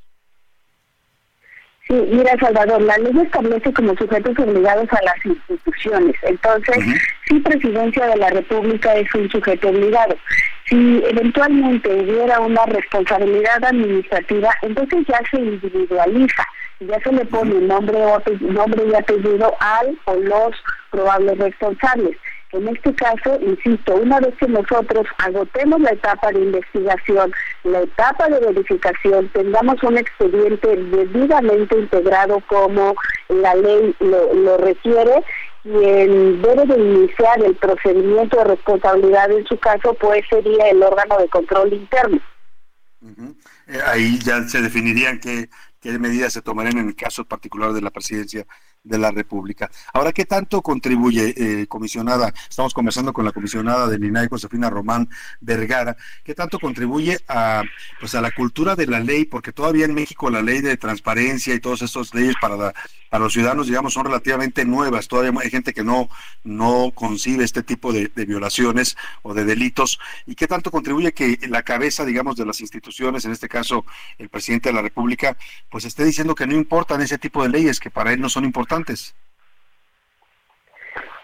Sí, mira Salvador, la ley establece como sujetos obligados a las instituciones. Entonces, si Presidencia de la República es un sujeto obligado. Si eventualmente hubiera una responsabilidad administrativa, entonces ya se individualiza, ya se le pone nombre, nombre y apellido al o los probables responsables. En este caso, insisto, una vez que nosotros agotemos la etapa de investigación, la etapa de verificación, tengamos un expediente debidamente integrado como la ley lo, requiere, quien debe de iniciar el procedimiento de responsabilidad en su caso, pues sería el órgano de control interno. Eh, ahí ya se definirían qué, qué medidas se tomarían en el caso particular de la presidencia de la República. Ahora, ¿qué tanto contribuye, eh, comisionada? Estamos conversando con la comisionada del INAI, Josefina Román Vergara. ¿Qué tanto contribuye a, pues, a la cultura de la ley? Porque todavía en México la ley de transparencia y todas estas leyes para, para los ciudadanos, digamos, son relativamente nuevas. Todavía hay gente que no, no concibe este tipo de, de violaciones o de delitos. ¿Y qué tanto contribuye que la cabeza, digamos, de las instituciones, en este caso el presidente de la República, pues esté diciendo que no importan ese tipo de leyes, que para él no son importantes?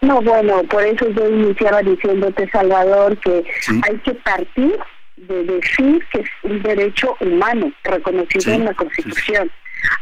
No, bueno, por eso yo iniciaba diciéndote, Salvador, que hay que partir de decir que es un derecho humano reconocido en la Constitución.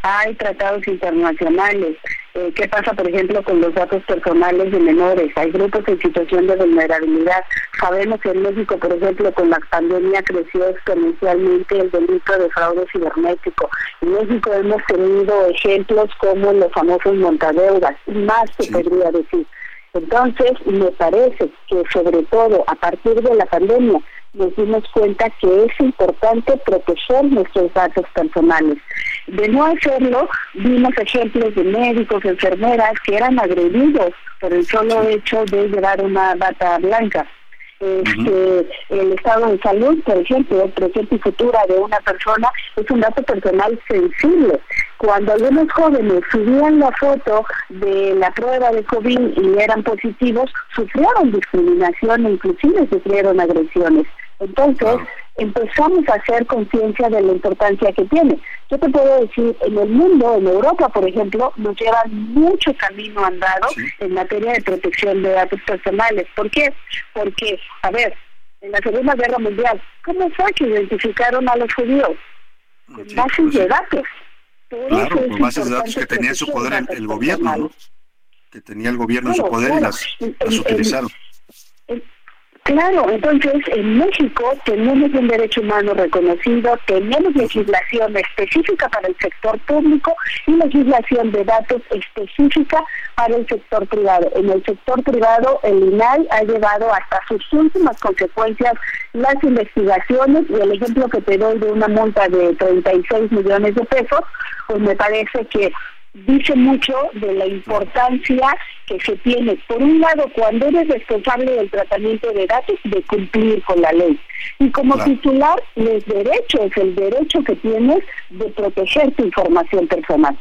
Hay tratados internacionales. Eh, ¿Qué pasa, por ejemplo, con los datos personales de menores? Hay grupos en situación de vulnerabilidad. Sabemos que en México, por ejemplo, con la pandemia creció exponencialmente el delito de fraude cibernético. En México hemos tenido ejemplos como los famosos montadeudas, y más se podría decir. Entonces, me parece que sobre todo a partir de la pandemia nos dimos cuenta que es importante proteger nuestros datos personales. De no hacerlo, vimos ejemplos de médicos, enfermeras que eran agredidos por el solo hecho de llevar una bata blanca. Este, el estado de salud, por ejemplo, el presente y futura de una persona es un dato personal sensible. Cuando algunos jóvenes subían la foto de la prueba de COVID y eran positivos, sufrieron discriminación e inclusive sufrieron agresiones. Entonces, empezamos a hacer conciencia de la importancia que tiene. Yo te puedo decir, en el mundo, en Europa, por ejemplo, nos llevan mucho camino andado en materia de protección de datos personales. ¿Por qué? Porque, a ver, en la Segunda Guerra Mundial, ¿cómo fue que identificaron a los judíos? Con bases de datos Claro, por bases de datos que tenía en su poder el, el gobierno, ¿no? que tenía el gobierno en su poder y las, las utilizaron. Claro, entonces en México tenemos un derecho humano reconocido, tenemos legislación específica para el sector público y legislación de datos específica para el sector privado. En el sector privado, el INAI ha llevado hasta sus últimas consecuencias las investigaciones y el ejemplo que te doy de una multa de 36 millones de pesos, pues me parece que dice mucho de la importancia que se tiene, por un lado, cuando eres responsable del tratamiento de datos, de cumplir con la ley. Y como titular, los derechos, el derecho que tienes de proteger tu información personal.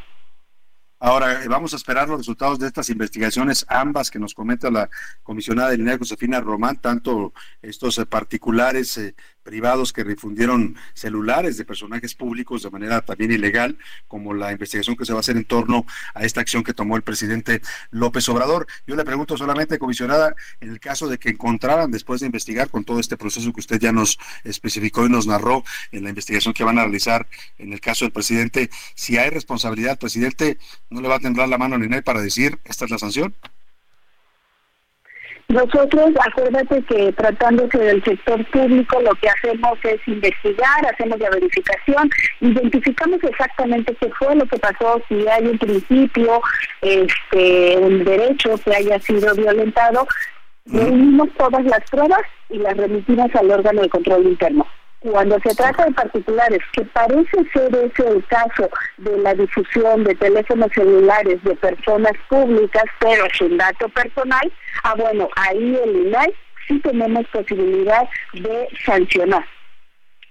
Ahora, eh, vamos a esperar los resultados de estas investigaciones, ambas que nos comenta la comisionada de línea Josefina Román, tanto estos eh, particulares eh, privados que difundieron celulares de personajes públicos de manera también ilegal, como la investigación que se va a hacer en torno a esta acción que tomó el presidente López Obrador. Yo le pregunto solamente, comisionada, en el caso de que encontraran, después de investigar con todo este proceso que usted ya nos especificó y nos narró en la investigación que van a realizar en el caso del presidente, si hay responsabilidad, presidente, ¿no le va a temblar la mano a Ninel para decir esta es la sanción? Nosotros, acuérdate que tratándose del sector público, lo que hacemos es investigar, hacemos la verificación, identificamos exactamente qué fue lo que pasó, si hay un principio, este, un derecho que haya sido violentado, reunimos todas las pruebas y las remitimos al órgano de control interno. Cuando se trata de particulares, que parece ser ese el caso de la difusión de teléfonos celulares de personas públicas, pero sin dato personal, ah bueno, ahí el INAI sí tenemos posibilidad de sancionar.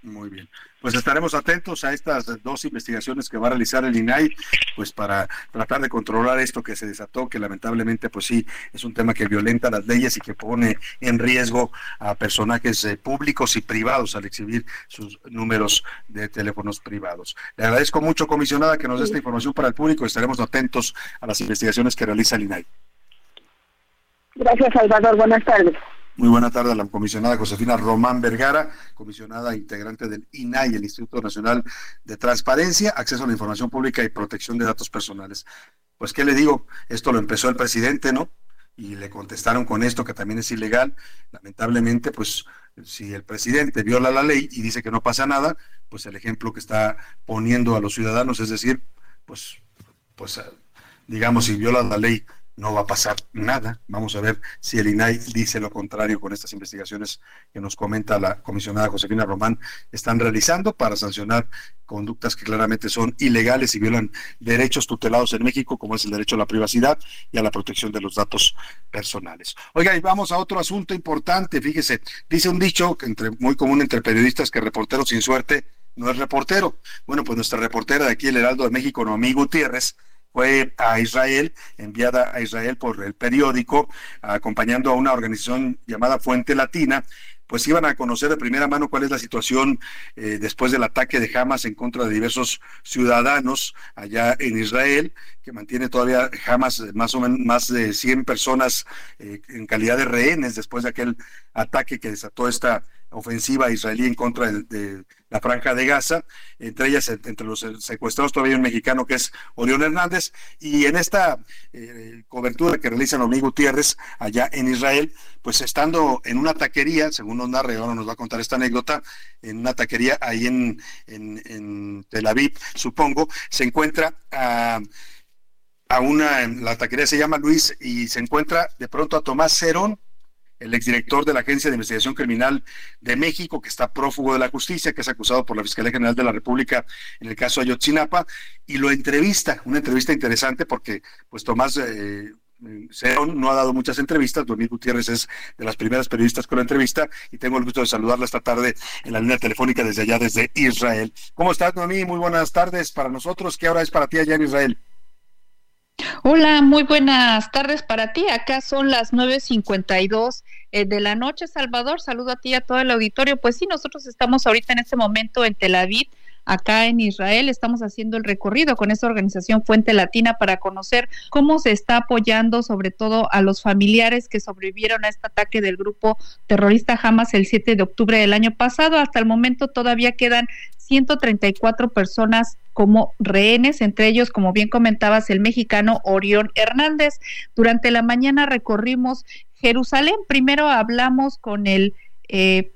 Muy bien pues estaremos atentos a estas dos investigaciones que va a realizar el INAI, pues para tratar de controlar esto que se desató, que lamentablemente pues sí es un tema que violenta las leyes y que pone en riesgo a personajes eh, públicos y privados al exhibir sus números de teléfonos privados. Le agradezco mucho, comisionada, que nos dé esta información para el público. Estaremos atentos a las investigaciones que realiza el INAI. Gracias, Salvador. Buenas tardes. Muy buena tarde a la comisionada Josefina Román Vergara, comisionada integrante del INAI, el Instituto Nacional de Transparencia, Acceso a la Información Pública y Protección de Datos Personales. Pues, ¿qué le digo? Esto lo empezó el presidente, ¿no? Y le contestaron con esto que también es ilegal. Lamentablemente, pues, si el presidente viola la ley y dice que no pasa nada, pues el ejemplo que está poniendo a los ciudadanos es decir, pues, pues, digamos, si viola la ley no va a pasar nada. Vamos a ver si el INAI dice lo contrario con estas investigaciones que nos comenta la comisionada Josefina Román están realizando para sancionar conductas que claramente son ilegales y violan derechos tutelados en México, como es el derecho a la privacidad y a la protección de los datos personales. Oiga, y vamos a otro asunto importante. Fíjese, dice un dicho que entre, muy común entre periodistas que reportero sin suerte no es reportero. Bueno, pues nuestra reportera de aquí, el Heraldo de México, Noemí Gutiérrez, fue a Israel, enviada a Israel por el periódico, acompañando a una organización llamada Fuente Latina, pues iban a conocer de primera mano cuál es la situación eh, después del ataque de Hamas en contra de diversos ciudadanos allá en Israel, que mantiene todavía Hamas más o menos más de 100 personas eh, en calidad de rehenes después de aquel ataque que desató esta ofensiva israelí en contra de, la franja de Gaza, entre ellas, entre los secuestrados todavía un mexicano que es Orión Hernández, y en esta eh, cobertura que realiza Noemí Gutiérrez allá en Israel, pues estando en una taquería, según nos narra, ahora nos va a contar esta anécdota, en una taquería ahí en, en, Tel Aviv, supongo, se encuentra a... a una, la taquería se llama Luis y se encuentra de pronto a Tomás Cerón, el exdirector de la Agencia de Investigación Criminal de México, que está prófugo de la justicia, que es acusado por la Fiscalía General de la República en el caso Ayotzinapa, y lo entrevista, una entrevista interesante porque pues Tomás eh, no ha dado muchas entrevistas, Domingo Gutiérrez es de las primeras periodistas con la entrevista y tengo el gusto de saludarla esta tarde en la línea telefónica desde allá, desde Israel. ¿Cómo estás, Noemí? Muy buenas tardes para nosotros. ¿Qué hora es para ti allá en Israel? Hola, muy buenas tardes para ti. Acá son las 9.52 eh, de la noche, Salvador. Saludo a ti y a todo el auditorio. Pues sí, nosotros estamos ahorita en este momento en Tel Aviv, acá en Israel. Estamos haciendo el recorrido con esta organización Fuente Latina para conocer cómo se está apoyando sobre todo a los familiares que sobrevivieron a este ataque del grupo terrorista Hamas el 7 de octubre del año pasado. Hasta el momento todavía quedan 134 personas como rehenes, entre ellos, como bien comentabas, el mexicano Orión Hernández. Durante la mañana recorrimos Jerusalén. Primero hablamos con el eh,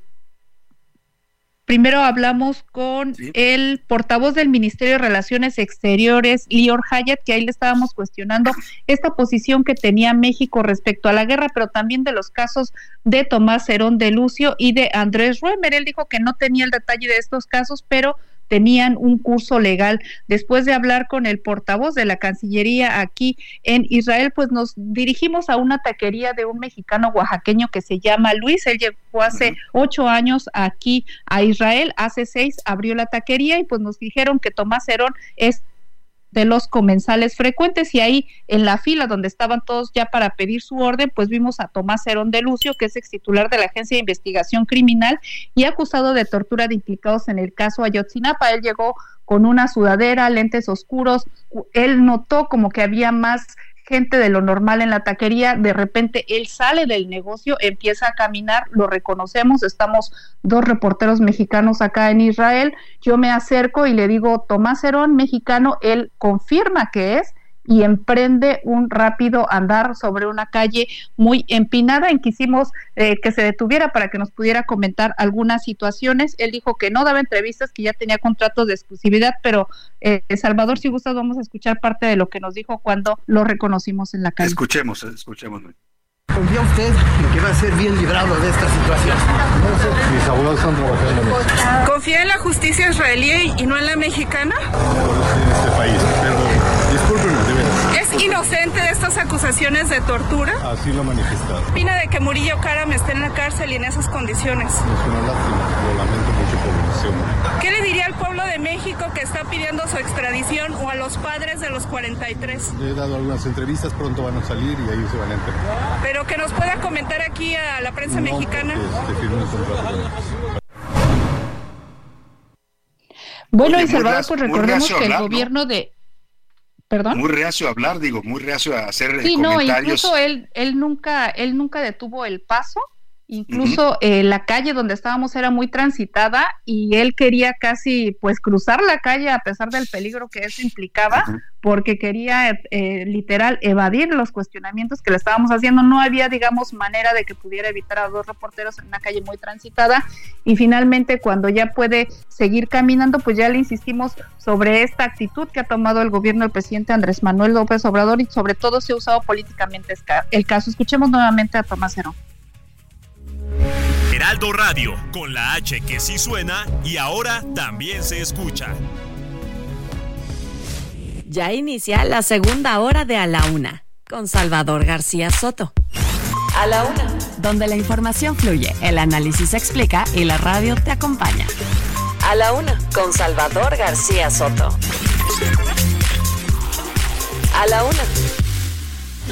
Primero hablamos con el portavoz del Ministerio de Relaciones Exteriores, Lior Hayat, que ahí le estábamos cuestionando esta posición que tenía México respecto a la guerra, pero también de los casos de Tomás Herón de Lucio y de Andrés Ruemer. Él dijo que no tenía el detalle de estos casos, pero tenían un curso legal. Después de hablar con el portavoz de la Cancillería aquí en Israel, pues nos dirigimos a una taquería de un mexicano oaxaqueño que se llama Luis. Él llegó hace ocho años aquí a Israel, hace seis abrió la taquería y pues nos dijeron que Tomás Herón es de los comensales frecuentes y ahí en la fila donde estaban todos ya para pedir su orden, pues vimos a Tomás Herón de Lucio, que es ex titular de la Agencia de Investigación Criminal y acusado de tortura de implicados en el caso Ayotzinapa. Él llegó con una sudadera, lentes oscuros, él notó como que había más gente de lo normal en la taquería, de repente él sale del negocio, empieza a caminar, lo reconocemos, estamos dos reporteros mexicanos acá en Israel, yo me acerco y le digo, Tomás Herón, mexicano, él confirma que es, y emprende un rápido andar sobre una calle muy empinada en quisimos eh, que se detuviera para que nos pudiera comentar algunas situaciones. Él dijo que no daba entrevistas, que ya tenía contratos de exclusividad, pero eh, Salvador, si gustas, vamos a escuchar parte de lo que nos dijo cuando lo reconocimos en la calle. Escuchemos, escuchemos. ¿Confía usted en que va a ser bien librado de esta situación? Mis abogados están trabajando ¿Confía en la justicia israelí y no en la mexicana? en este país, pero discúlpenme, de verdad. ¿Es inocente de estas acusaciones de tortura? Así lo ha manifestado. ¿Qué opina de que Murillo Karam esté en la cárcel y en esas condiciones? Es una lástima, lo lamento mucho por hombre. ¿Qué le diría al pueblo de México que está pidiendo su extradición o a los padres de los 43? Le he dado algunas entrevistas, pronto van a salir y ahí se van a enterar. Pero que nos pueda comentar aquí a la prensa No, mexicana. este. Bueno, Oye, y Salvador, pues recordemos que el gobierno de... ¿Perdón? Muy reacio a hablar, digo, muy reacio a hacer eh, Sí, no, comentarios. incluso él, él nunca, él nunca detuvo el paso, incluso eh, la calle donde estábamos era muy transitada y él quería casi pues cruzar la calle a pesar del peligro que eso implicaba, porque quería eh, literal evadir los cuestionamientos que le estábamos haciendo. No había, digamos, manera de que pudiera evitar a dos reporteros en una calle muy transitada y finalmente cuando ya puede seguir caminando, pues ya le insistimos sobre esta actitud que ha tomado el gobierno del presidente Andrés Manuel López Obrador y sobre todo se ha usado políticamente el caso. Escuchemos nuevamente a Tomás Herón. Heraldo Radio, con la H que sí suena y ahora también se escucha. Ya inicia la segunda hora de A la Una con Salvador García Soto. A la una. Donde la información fluye, el análisis se explica y la radio te acompaña. A la una, con Salvador García Soto. A la una.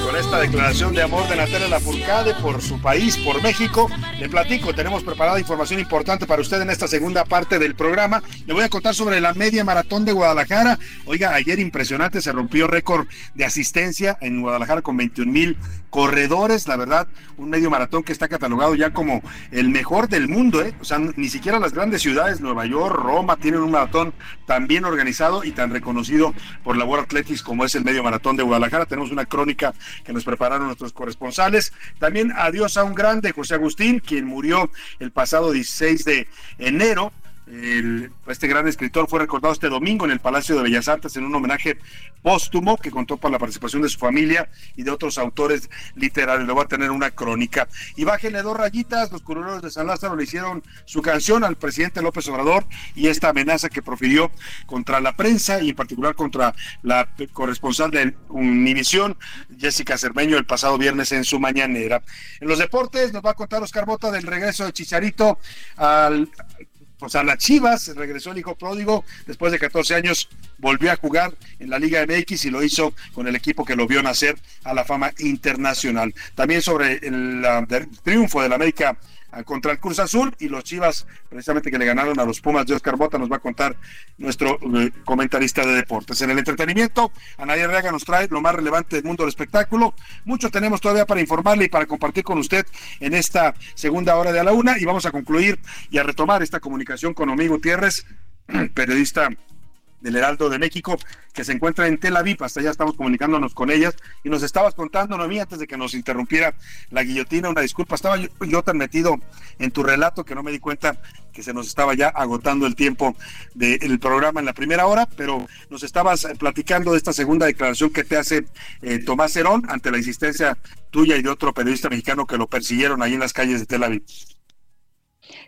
Con esta declaración de amor de Natalia Lafourcade por su país, por México, le platico, tenemos preparada información importante para usted en esta segunda parte del programa. Le voy a contar sobre la media maratón de Guadalajara. Oiga, ayer impresionante, se rompió récord de asistencia en Guadalajara con 21 mil corredores. La verdad, un medio maratón que está catalogado ya como el mejor del mundo, ¿eh? O sea, ni siquiera las grandes ciudades, Nueva York, Roma, tienen un maratón tan bien organizado y tan reconocido por la World Athletics como es el medio maratón de Guadalajara. Tenemos una crónica que nos prepararon nuestros corresponsales. También adiós a un grande, José Agustín, quien murió el pasado 16 de enero. Este gran escritor fue recordado este domingo en el Palacio de Bellas Artes en un homenaje póstumo que contó con la participación de su familia y de otros autores literarios. Le voy a tener una crónica. Y bájenle dos rayitas, los curuleros de San Lázaro le hicieron su canción al presidente López Obrador y esta amenaza que profirió contra la prensa y en particular contra la corresponsal de Univisión, Jessica Cermeño, el pasado viernes en su mañanera. En los deportes nos va a contar Oscar Bota del regreso de Chicharito al pues a las Chivas, regresó el hijo pródigo, después de 14 años volvió a jugar en la Liga MX y lo hizo con el equipo que lo vio nacer a la fama internacional. También sobre el der- triunfo del América contra el Cruz Azul y los Chivas, precisamente que le ganaron a los Pumas de Oscar Bota, nos va a contar nuestro eh, comentarista de deportes. En el entretenimiento, Anadia Reaga nos trae lo más relevante del mundo del espectáculo. Mucho tenemos todavía para informarle y para compartir con usted en esta segunda hora de a la una y vamos a concluir y a retomar esta comunicación con Omig Gutiérrez periodista del Heraldo de México, que se encuentra en Tel Aviv. Hasta allá estamos comunicándonos con ellas. Y nos estabas contando, Noemí, antes de que nos interrumpiera la guillotina, una disculpa. Estaba yo, tan metido en tu relato que no me di cuenta que se nos estaba ya agotando el tiempo del programa en la primera hora, pero nos estabas eh, platicando de esta segunda declaración que te hace eh, Tomás Herón ante la insistencia tuya y de otro periodista mexicano que lo persiguieron ahí en las calles de Tel Aviv.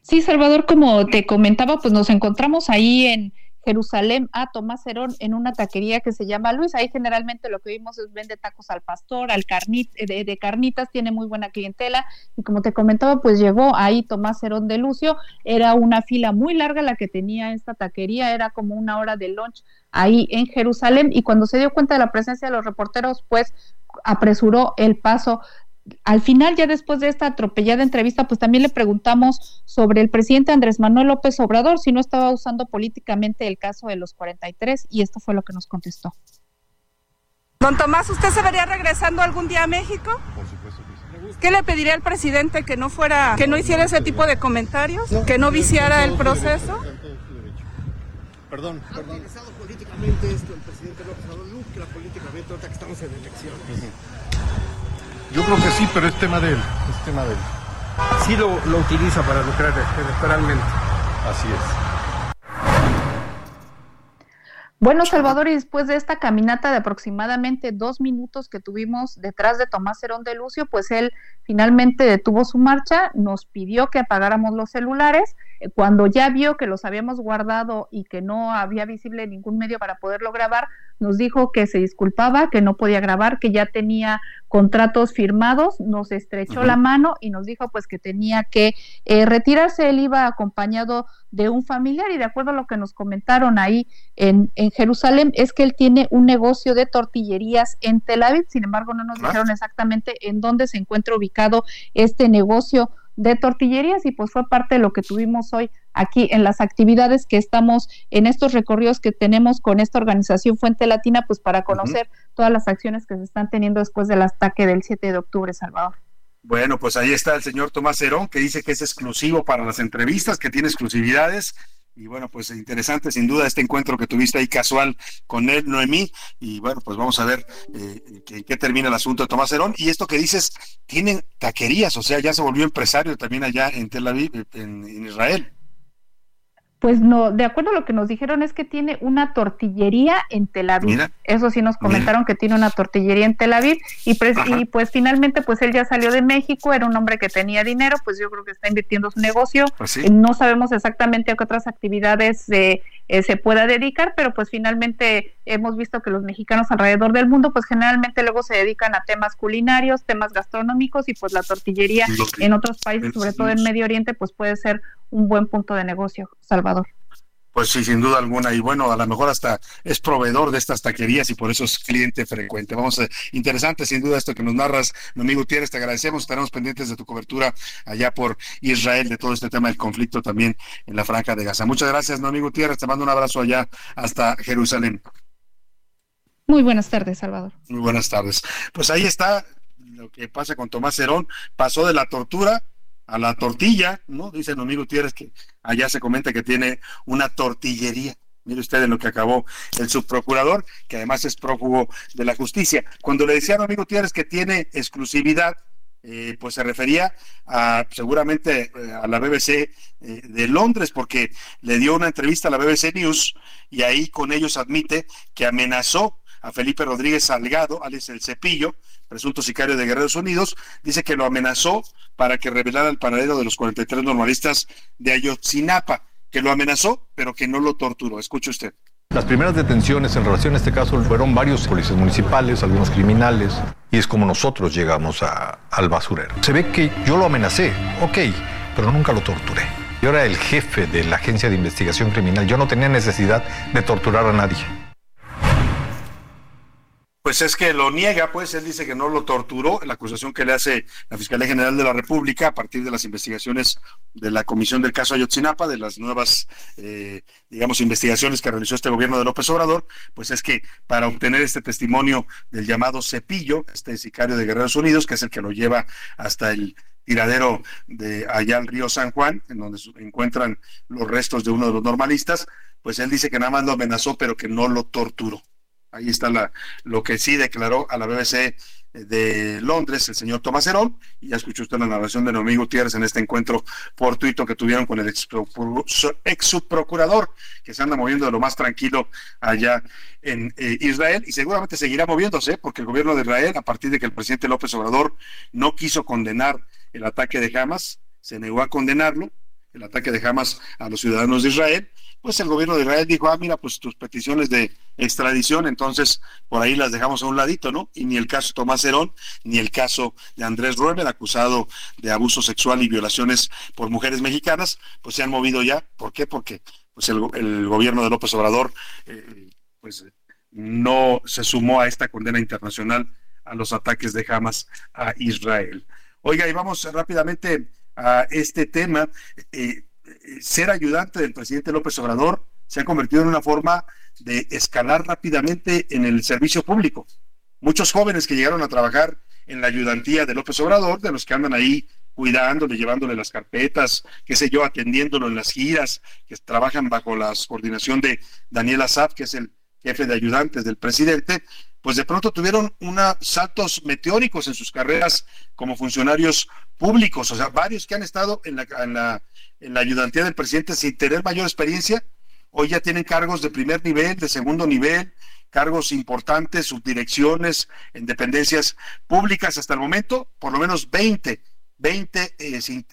Sí, Salvador, como te comentaba, pues nos encontramos ahí en Jerusalén a Tomás Herón en una taquería que se llama Luis. Ahí generalmente lo que vimos es vende tacos al pastor, al carnit, de, de, carnitas, tiene muy buena clientela. Y como te comentaba, pues llegó ahí Tomás Herón de Lucio. Era una fila muy larga la que tenía esta taquería, era como una hora de lunch ahí en Jerusalén. Y cuando se dio cuenta de la presencia de los reporteros, pues apresuró el paso al final, ya después de esta atropellada entrevista, pues también le preguntamos sobre el presidente Andrés Manuel López Obrador, si no estaba usando políticamente el caso de los 43, y esto fue lo que nos contestó. Don Tomás, ¿usted se vería regresando algún día a México? Por supuesto que sí. ¿Qué le pediría al presidente que no fuera, que no hiciera ese tipo de comentarios, que no viciara el proceso? Perdón, perdón. políticamente esto el presidente López Obrador, que la políticamente ahorita que estamos en elecciones. Yo creo que sí, pero es tema de él. Es tema de él. Sí lo, lo utiliza para lucrar electoralmente. Así es. Bueno, Salvador, y después de esta caminata de aproximadamente dos minutos que tuvimos detrás de Tomás Herón de Lucio, pues él finalmente detuvo su marcha, nos pidió que apagáramos los celulares. Eh, cuando ya vio que los habíamos guardado y que no había visible ningún medio para poderlo grabar, nos dijo que se disculpaba, que no podía grabar, que ya tenía contratos firmados, nos estrechó la mano y nos dijo pues que tenía que eh, retirarse. Él iba acompañado de un familiar y de acuerdo a lo que nos comentaron ahí en, en Jerusalén, es que él tiene un negocio de tortillerías en Tel Aviv, sin embargo no nos dijeron exactamente en dónde se encuentra ubicado este negocio de tortillerías y pues fue parte de lo que tuvimos hoy aquí en las actividades que estamos en estos recorridos que tenemos con esta organización Fuente Latina, pues para conocer todas las acciones que se están teniendo después del ataque del 7 de octubre, Salvador. Bueno, pues ahí está el señor Tomás Herón, que dice que es exclusivo para las entrevistas, que tiene exclusividades. Y bueno, pues interesante sin duda este encuentro que tuviste ahí casual con él, Noemí. Y bueno, pues vamos a ver eh, qué, qué termina el asunto de Tomás Herón. Y esto que dices, tienen taquerías, o sea, ya se volvió empresario también allá en Tel Aviv, en, en Israel. Pues no, de acuerdo a lo que nos dijeron es que tiene una tortillería en Tel Aviv. Mira. Eso sí nos comentaron que tiene una tortillería en Tel Aviv y, pues, y pues finalmente pues él ya salió de México, era un hombre que tenía dinero, pues yo creo que está invirtiendo su negocio. Pues sí. No sabemos exactamente a qué otras actividades eh, eh, se pueda dedicar, pero pues finalmente hemos visto que los mexicanos alrededor del mundo pues generalmente luego se dedican a temas culinarios, temas gastronómicos y pues la tortillería en otros países, sobre todo en. Medio Oriente, pues puede ser un buen punto de negocio, Salvador. Pues sí, sin duda alguna. Y bueno, a lo mejor hasta es proveedor de estas taquerías y por eso es cliente frecuente. Vamos a, interesante sin duda esto que nos narras, mi amigo Gutiérrez, te agradecemos, estaremos pendientes de tu cobertura allá por Israel, de todo este tema del conflicto también en la franja de Gaza. Muchas gracias, mi amigo Gutiérrez, te mando un abrazo allá hasta Jerusalén. Muy buenas tardes, Salvador. Muy buenas tardes. Pues ahí está lo que pasa con Tomás Herón. Pasó de la tortura a la tortilla, ¿no? Dice mi amigo Gutiérrez que allá se comenta que tiene una tortillería. Mire usted en lo que acabó el subprocurador, que además es prófugo de la justicia. Cuando le decía a mi amigo Gutiérrez que tiene exclusividad, eh, pues se refería a seguramente eh, a la BBC eh, de Londres, porque le dio una entrevista a la BBC News y ahí con ellos admite que amenazó a Felipe Rodríguez Salgado, alias el Cepillo, presunto sicario de Guerreros Unidos, dice que lo amenazó para que revelara el paradero de los 43 normalistas de Ayotzinapa, que lo amenazó, pero que no lo torturó. Escuche usted. Las primeras detenciones en relación a este caso fueron varios policías municipales, algunos criminales, y es como nosotros llegamos a- al basurero. Se ve que yo lo amenacé, ok, pero nunca lo torturé. Yo era el jefe de la agencia de investigación criminal, yo no tenía necesidad de torturar a nadie. Pues es que lo niega, pues él dice que no lo torturó, la acusación que le hace la Fiscalía General de la República a partir de las investigaciones de la Comisión del caso Ayotzinapa, de las nuevas, eh, digamos, investigaciones que realizó este gobierno de López Obrador, pues es que para obtener este testimonio del llamado Cepillo, este sicario de Guerreros Unidos, que es el que lo lleva hasta el tiradero de allá al río San Juan, en donde encuentran los restos de uno de los normalistas, pues él dice que nada más lo amenazó, pero que no lo torturó. Ahí está la, lo que sí declaró a la BBC de Londres, el señor Tomás Herón, y ya escuchó usted la narración de Noemí Gutiérrez en este encuentro fortuito que tuvieron con el ex, ex subprocurador, que se anda moviendo de lo más tranquilo allá en eh, Israel, y seguramente seguirá moviéndose, porque el gobierno de Israel, a partir de que el presidente López Obrador no quiso condenar el ataque de Hamas, se negó a condenarlo, el ataque de Hamas a los ciudadanos de Israel, pues el gobierno de Israel dijo, ah, mira, pues tus peticiones de extradición, entonces por ahí las dejamos a un ladito, ¿no? Y ni el caso Tomás Herón, ni el caso de Andrés Ruebel, acusado de abuso sexual y violaciones por mujeres mexicanas, pues se han movido ya. ¿Por qué? Porque pues el, gobierno de López Obrador, eh, pues no se sumó a esta condena internacional a los ataques de Hamas a Israel. Oiga, y vamos rápidamente a este tema. Eh, ser ayudante del presidente López Obrador se ha convertido en una forma de escalar rápidamente en el servicio público. Muchos jóvenes que llegaron a trabajar en la ayudantía de López Obrador, de los que andan ahí cuidándole, llevándole las carpetas, qué sé yo, atendiéndolo en las giras, que trabajan bajo la coordinación de Daniel Azaf, que es el jefe de ayudantes del presidente, pues de pronto tuvieron unos saltos meteóricos en sus carreras como funcionarios públicos, o sea, varios que han estado en la, en la ayudantía del presidente sin tener mayor experiencia, hoy ya tienen cargos de primer nivel, de segundo nivel, cargos importantes, subdirecciones en dependencias públicas hasta el momento, por lo menos 20 20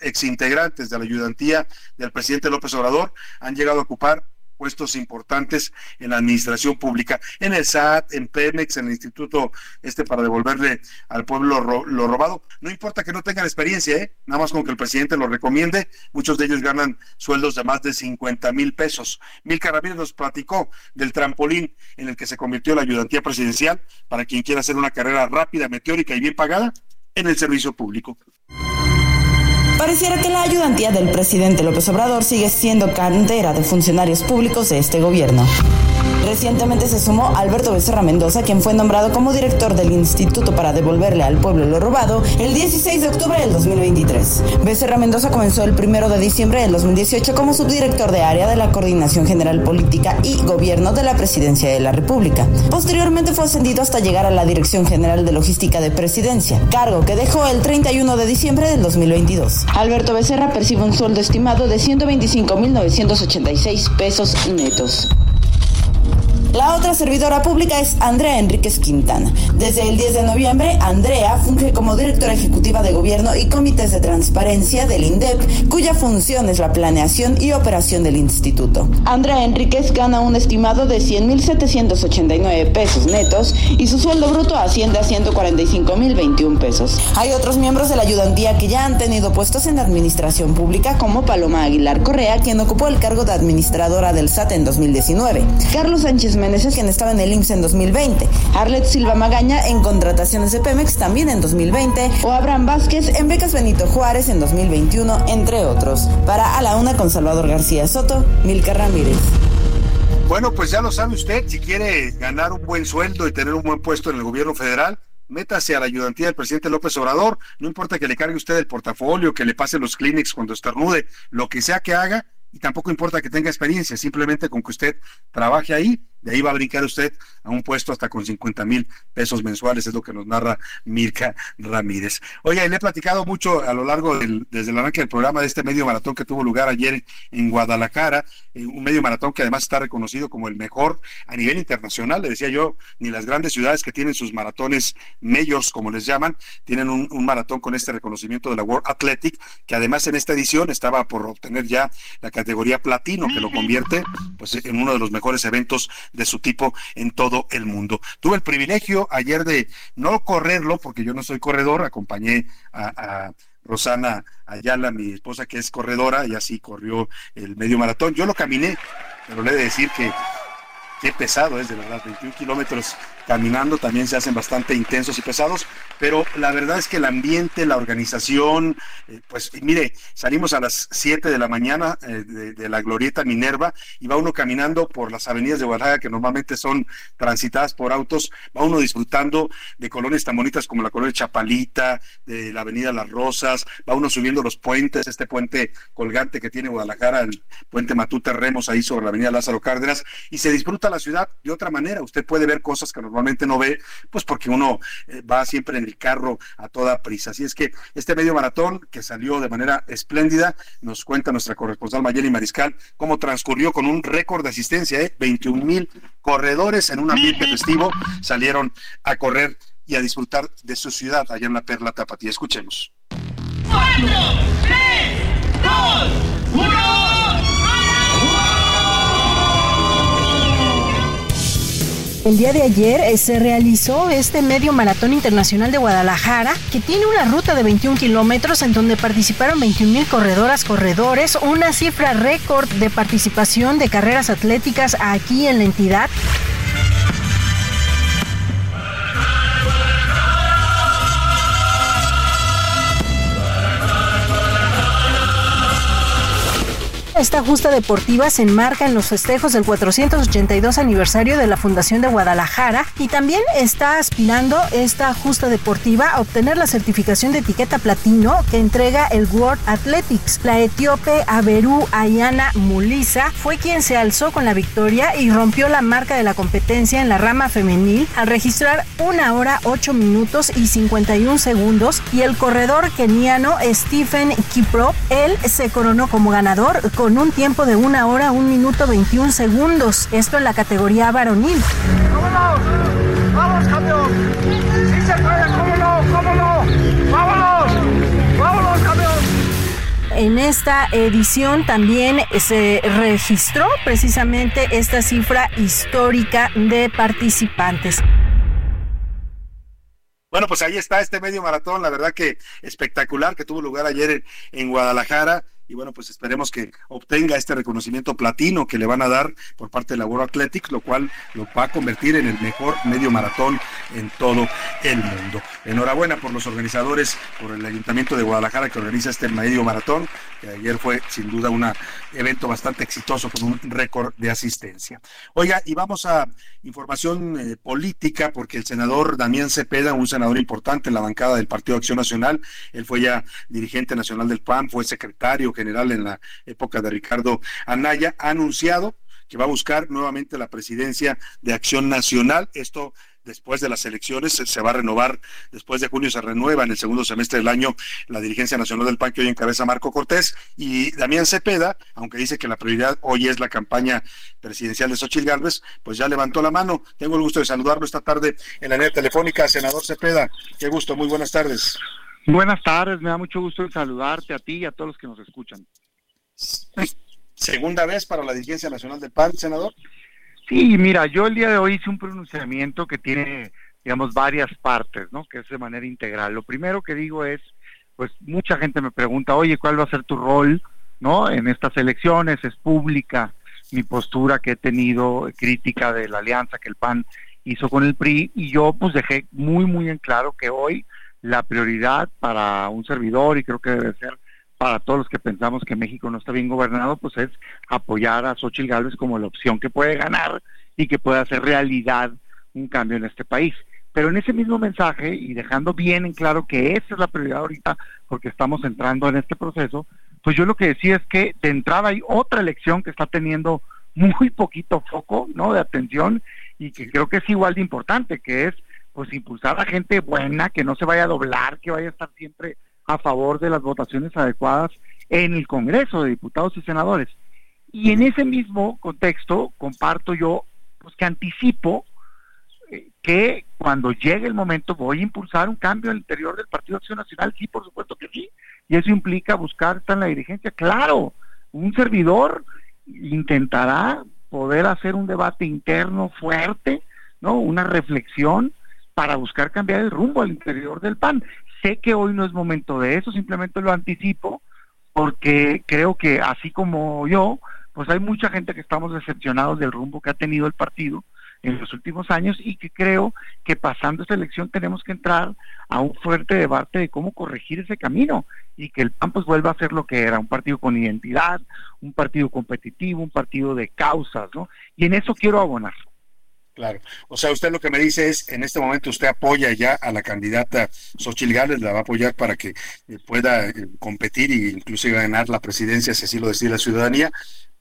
exintegrantes de la ayudantía del presidente López Obrador han llegado a ocupar puestos importantes en la administración pública, en el SAT, en Pemex, en el instituto este para devolverle al pueblo lo robado. No importa que no tengan experiencia, ¿eh? nada más con que el presidente lo recomiende, muchos de ellos ganan sueldos de más de 50 mil pesos. Mil Ramírez nos platicó del trampolín en el que se convirtió la ayudantía presidencial para quien quiera hacer una carrera rápida, meteórica y bien pagada en el servicio público. Pareciera que la ayudantía del presidente López Obrador sigue siendo cantera de funcionarios públicos de este gobierno. Recientemente se sumó Alberto Becerra Mendoza, quien fue nombrado como director del Instituto para devolverle al pueblo lo robado el 16 de octubre del 2023. Becerra Mendoza comenzó el 1 de diciembre del 2018 como subdirector de área de la Coordinación General Política y Gobierno de la Presidencia de la República. Posteriormente fue ascendido hasta llegar a la Dirección General de Logística de Presidencia, cargo que dejó el 31 de diciembre del 2022. Alberto Becerra percibe un sueldo estimado de 125.986 pesos netos. La otra servidora pública es Andrea Enríquez Quintana. Desde el 10 de noviembre, Andrea funge como directora ejecutiva de gobierno y comités de transparencia del INDEP, cuya función es la planeación y operación del instituto. Andrea Enríquez gana un estimado de 100.789 pesos netos y su sueldo bruto asciende a 145.021 pesos. Hay otros miembros de la ayudantía que ya han tenido puestos en la administración pública, como Paloma Aguilar Correa, quien ocupó el cargo de administradora del SAT en 2019. Carlos Sánchez Meneses, quien estaba en el IMSS en 2020, Arlet Silva Magaña en contrataciones de Pemex también en 2020, o Abraham Vázquez en becas Benito Juárez en 2021, entre otros. Para A la Una con Salvador García Soto, Milka Ramírez. Bueno, pues ya lo sabe usted, si quiere ganar un buen sueldo y tener un buen puesto en el gobierno federal, métase a la ayudantía del presidente López Obrador, no importa que le cargue usted el portafolio, que le pase los clinics cuando estornude, lo que sea que haga, y tampoco importa que tenga experiencia, simplemente con que usted trabaje ahí de ahí va a brincar usted a un puesto hasta con 50 mil pesos mensuales, es lo que nos narra Mirka Ramírez. Oye, le he platicado mucho a lo largo del, desde el arranque del programa de este medio maratón que tuvo lugar ayer en Guadalajara, eh, un medio maratón que además está reconocido como el mejor a nivel internacional. Le decía yo, ni las grandes ciudades que tienen sus maratones mayors, como les llaman, tienen un, un maratón con este reconocimiento de la World Athletic, que además en esta edición estaba por obtener ya la categoría platino, que lo convierte pues en uno de los mejores eventos de su tipo en todo el mundo. Tuve el privilegio ayer de no correrlo, porque yo no soy corredor, acompañé a, Rosana Ayala, mi esposa que es corredora, y así corrió el medio maratón. Yo lo caminé, pero le he de decir que qué pesado es de verdad, 21 kilómetros caminando también se hacen bastante intensos y pesados, pero la verdad es que el ambiente, la organización, eh, pues mire, salimos a las 7 de la mañana eh, de, la glorieta Minerva y va uno caminando por las avenidas de Guadalajara que normalmente son transitadas por autos, va uno disfrutando de colonias tan bonitas como la colonia Chapalita, de la avenida Las Rosas, va uno subiendo los puentes, este puente colgante que tiene Guadalajara, el puente Matute Remos ahí sobre la avenida Lázaro Cárdenas, y se disfruta la ciudad de otra manera. Usted puede ver cosas que normalmente no ve, pues porque uno eh, va siempre en el carro a toda prisa. Así es que este medio maratón que salió de manera espléndida, nos cuenta nuestra corresponsal Mayeli Mariscal cómo transcurrió con un récord de asistencia, ¿eh? 21 mil corredores en un ambiente festivo salieron a correr y a disfrutar de su ciudad allá en la Perla Tapatía. Escuchemos. El día de ayer eh, se realizó este medio maratón internacional de Guadalajara, que tiene una ruta de 21 kilómetros en donde participaron 21 mil corredoras, corredores, una cifra récord de participación de carreras atléticas aquí en la entidad. Esta justa deportiva se enmarca en los festejos del 482 aniversario de la Fundación de Guadalajara y también está aspirando esta justa deportiva a obtener la certificación de etiqueta platino que entrega el World Athletics. La etíope Aberu Ayana Mulisa fue quien se alzó con la victoria y rompió la marca de la competencia en la rama femenil al registrar una hora 8 minutos y 51 segundos y el corredor keniano Stephen Kiprop, él se coronó como ganador con un tiempo de una hora, un minuto 21 segundos. Esto en la categoría varonil. ¡Vámonos! ¡Vamos, campeón! ¡Sí se puede! ¡Cómo no! ¡Cómo no! ¡Vámonos! ¡Vámonos, campeón! En esta edición también se registró precisamente esta cifra histórica de participantes. Bueno, pues ahí está este medio maratón, la verdad que espectacular que tuvo lugar ayer en Guadalajara y bueno, pues esperemos que obtenga este reconocimiento platino que le van a dar por parte de la World Athletics, lo cual lo va a convertir en el mejor medio maratón en todo el mundo. Enhorabuena por los organizadores, por el Ayuntamiento de Guadalajara que organiza este medio maratón, que ayer fue sin duda un evento bastante exitoso con un récord de asistencia. Oiga, y vamos a información eh, política, porque el senador Damián Cepeda, un senador importante en la bancada del Partido Acción Nacional, él fue ya dirigente nacional del PAN, fue secretario general en la época de Ricardo Anaya, ha anunciado que va a buscar nuevamente la presidencia de Acción Nacional. Esto después de las elecciones se va a renovar, después de junio se renueva en el segundo semestre del año la dirigencia nacional del PAN que hoy encabeza Marco Cortés y Damián Cepeda, aunque dice que la prioridad hoy es la campaña presidencial de Xochitl Gálvez, pues ya levantó la mano. Tengo el gusto de saludarlo esta tarde en la línea telefónica, senador Cepeda. Qué gusto, muy buenas tardes. Buenas tardes, me da mucho gusto saludarte a ti y a todos los que nos escuchan. Segunda vez para la dirigencia nacional del PAN, senador. Sí, mira, yo el día de hoy hice un pronunciamiento que tiene, digamos, varias partes, ¿no? Que es de manera integral. Lo primero que digo es, pues mucha gente me pregunta, oye, ¿cuál va a ser tu rol, ¿no? En estas elecciones, es pública mi postura que he tenido crítica de la alianza que el PAN hizo con el PRI y yo pues dejé muy, muy en claro que hoy la prioridad para un servidor y creo que debe ser para todos los que pensamos que México no está bien gobernado, pues es apoyar a Xochitl Gálvez como la opción que puede ganar y que puede hacer realidad un cambio en este país. Pero en ese mismo mensaje y dejando bien en claro que esa es la prioridad ahorita porque estamos entrando en este proceso, pues yo lo que decía es que de entrada hay otra elección que está teniendo muy poquito foco, ¿no? De atención y que creo que es igual de importante, que es pues impulsar a gente buena, que no se vaya a doblar, que vaya a estar siempre a favor de las votaciones adecuadas en el Congreso de Diputados y Senadores. Y en ese mismo contexto comparto yo pues que anticipo eh, que cuando llegue el momento voy a impulsar un cambio al interior del Partido Acción Nacional, sí, por supuesto que sí, y eso implica buscar estar en la dirigencia, claro, un servidor intentará poder hacer un debate interno fuerte, ¿no? Una reflexión para buscar cambiar el rumbo al interior del PAN. Sé que hoy no es momento de eso, simplemente lo anticipo porque creo que así como yo, pues hay mucha gente que estamos decepcionados del rumbo que ha tenido el partido en los últimos años y que creo que pasando esta elección tenemos que entrar a un fuerte debate de cómo corregir ese camino y que el PAN pues vuelva a ser lo que era, un partido con identidad, un partido competitivo, un partido de causas, ¿no? Y en eso quiero abonar. Claro. O sea, usted lo que me dice es, en este momento usted apoya ya a la candidata Xochitl Gálvez, la va a apoyar para que eh, pueda eh, competir e incluso ganar la presidencia, si así lo decide la ciudadanía.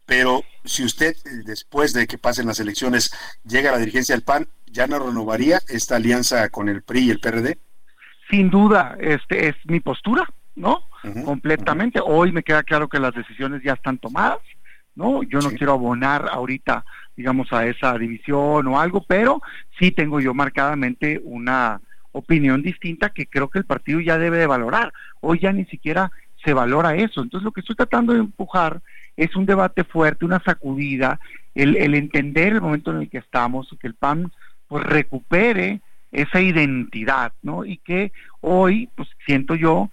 Pero si usted, eh, después de que pasen las elecciones, llega a la dirigencia del PAN, ¿ya no renovaría esta alianza con el PRI y el PRD? Sin duda, este es mi postura, ¿no? Completamente. Hoy me queda claro que las decisiones ya están tomadas, ¿no? Yo no quiero abonar ahorita digamos, a esa división o algo, pero sí tengo yo marcadamente una opinión distinta que creo que el partido ya debe de valorar. Hoy ya ni siquiera se valora eso. Entonces lo que estoy tratando de empujar es un debate fuerte, una sacudida, el, el entender el momento en el que estamos y que el PAN pues recupere esa identidad, ¿no? Y que hoy, pues siento yo,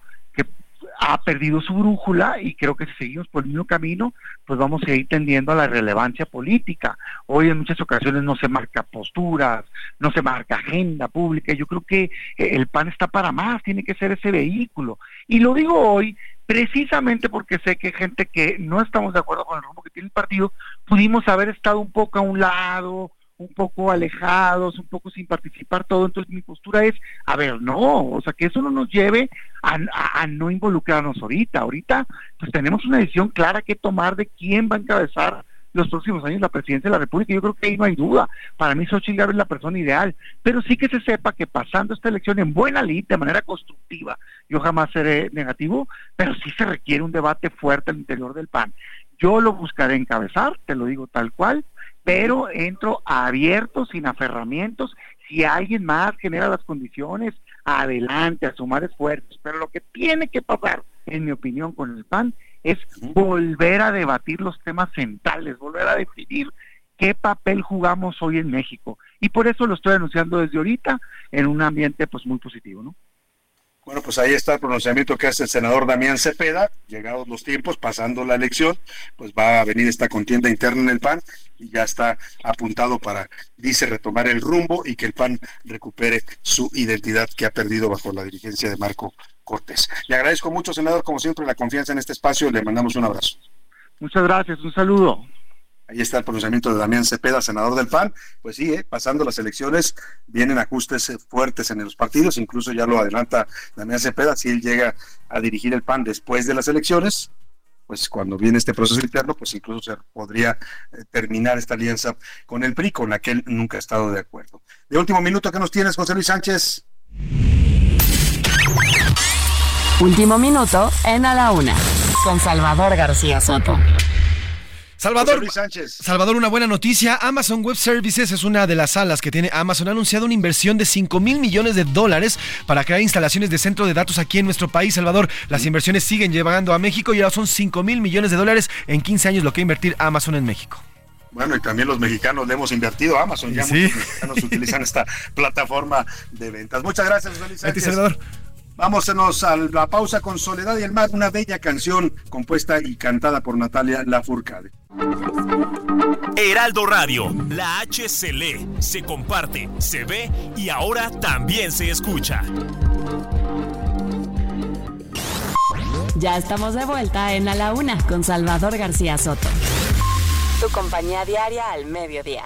ha perdido su brújula y creo que si seguimos por el mismo camino, pues vamos a ir tendiendo a la relevancia política. Hoy en muchas ocasiones no se marca posturas, no se marca agenda pública. Yo creo que eh, el PAN está para más, tiene que ser ese vehículo. Y lo digo hoy precisamente porque sé que gente que no estamos de acuerdo con el rumbo que tiene el partido, pudimos haber estado un poco a un lado, un poco alejados, un poco sin participar todo. Entonces mi postura es, a ver, no, o sea, que eso no nos lleve a, no involucrarnos ahorita. Ahorita pues tenemos una decisión clara que tomar de quién va a encabezar los próximos años la presidencia de la República. Yo creo que ahí no hay duda. Para mí Xochitl Gálvez es la persona ideal. Pero sí que se sepa que pasando esta elección en buena lid, de manera constructiva, yo jamás seré negativo, pero sí se requiere un debate fuerte al interior del PAN. Yo lo buscaré encabezar, te lo digo tal cual, pero entro abierto, sin aferramientos. Si alguien más genera las condiciones, adelante, a sumar esfuerzos. Pero lo que tiene que pasar, en mi opinión, con el PAN es volver a debatir los temas centrales, volver a definir qué papel jugamos hoy en México. Y por eso lo estoy anunciando desde ahorita en un ambiente pues muy positivo, ¿no? Bueno, pues ahí está el pronunciamiento que hace el senador Damián Cepeda, llegados los tiempos, pasando la elección, pues va a venir esta contienda interna en el PAN y ya está apuntado para, dice, retomar el rumbo y que el PAN recupere su identidad que ha perdido bajo la dirigencia de Marco Cortés. Le agradezco mucho, senador, como siempre, la confianza en este espacio, le mandamos un abrazo. Muchas gracias, un saludo. Ahí está el pronunciamiento de Damián Cepeda, senador del PAN. Pues sí, ¿eh? pasando las elecciones vienen ajustes fuertes en los partidos, incluso ya lo adelanta Damián Cepeda, si él llega a dirigir el PAN después de las elecciones, pues cuando viene este proceso interno, pues incluso se podría eh, terminar esta alianza con el PRI, con la que él nunca ha estado de acuerdo. De último minuto, ¿qué nos tienes, José Luis Sánchez? Último minuto en A la Una, con Salvador García Soto. Salvador, Salvador, una buena noticia. Amazon Web Services es una de las salas que tiene Amazon. Ha anunciado una inversión de 5 mil millones de dólares para crear instalaciones de centro de datos aquí en nuestro país, Salvador. Las inversiones siguen llegando a México y ahora son 5 mil millones de dólares en 15 años lo que va a invertir Amazon en México. Bueno, y también los mexicanos le hemos invertido a Amazon. Ya muchos mexicanos utilizan esta plataforma de ventas. Muchas gracias, Feliz Salvador. Vámonos a la pausa con Soledad y el Mar, una bella canción compuesta y cantada por Natalia Lafourcade. Heraldo Radio, la H se lee, se comparte, se ve y ahora también se escucha. Ya estamos de vuelta en A la Una con Salvador García Soto. Tu compañía diaria al mediodía.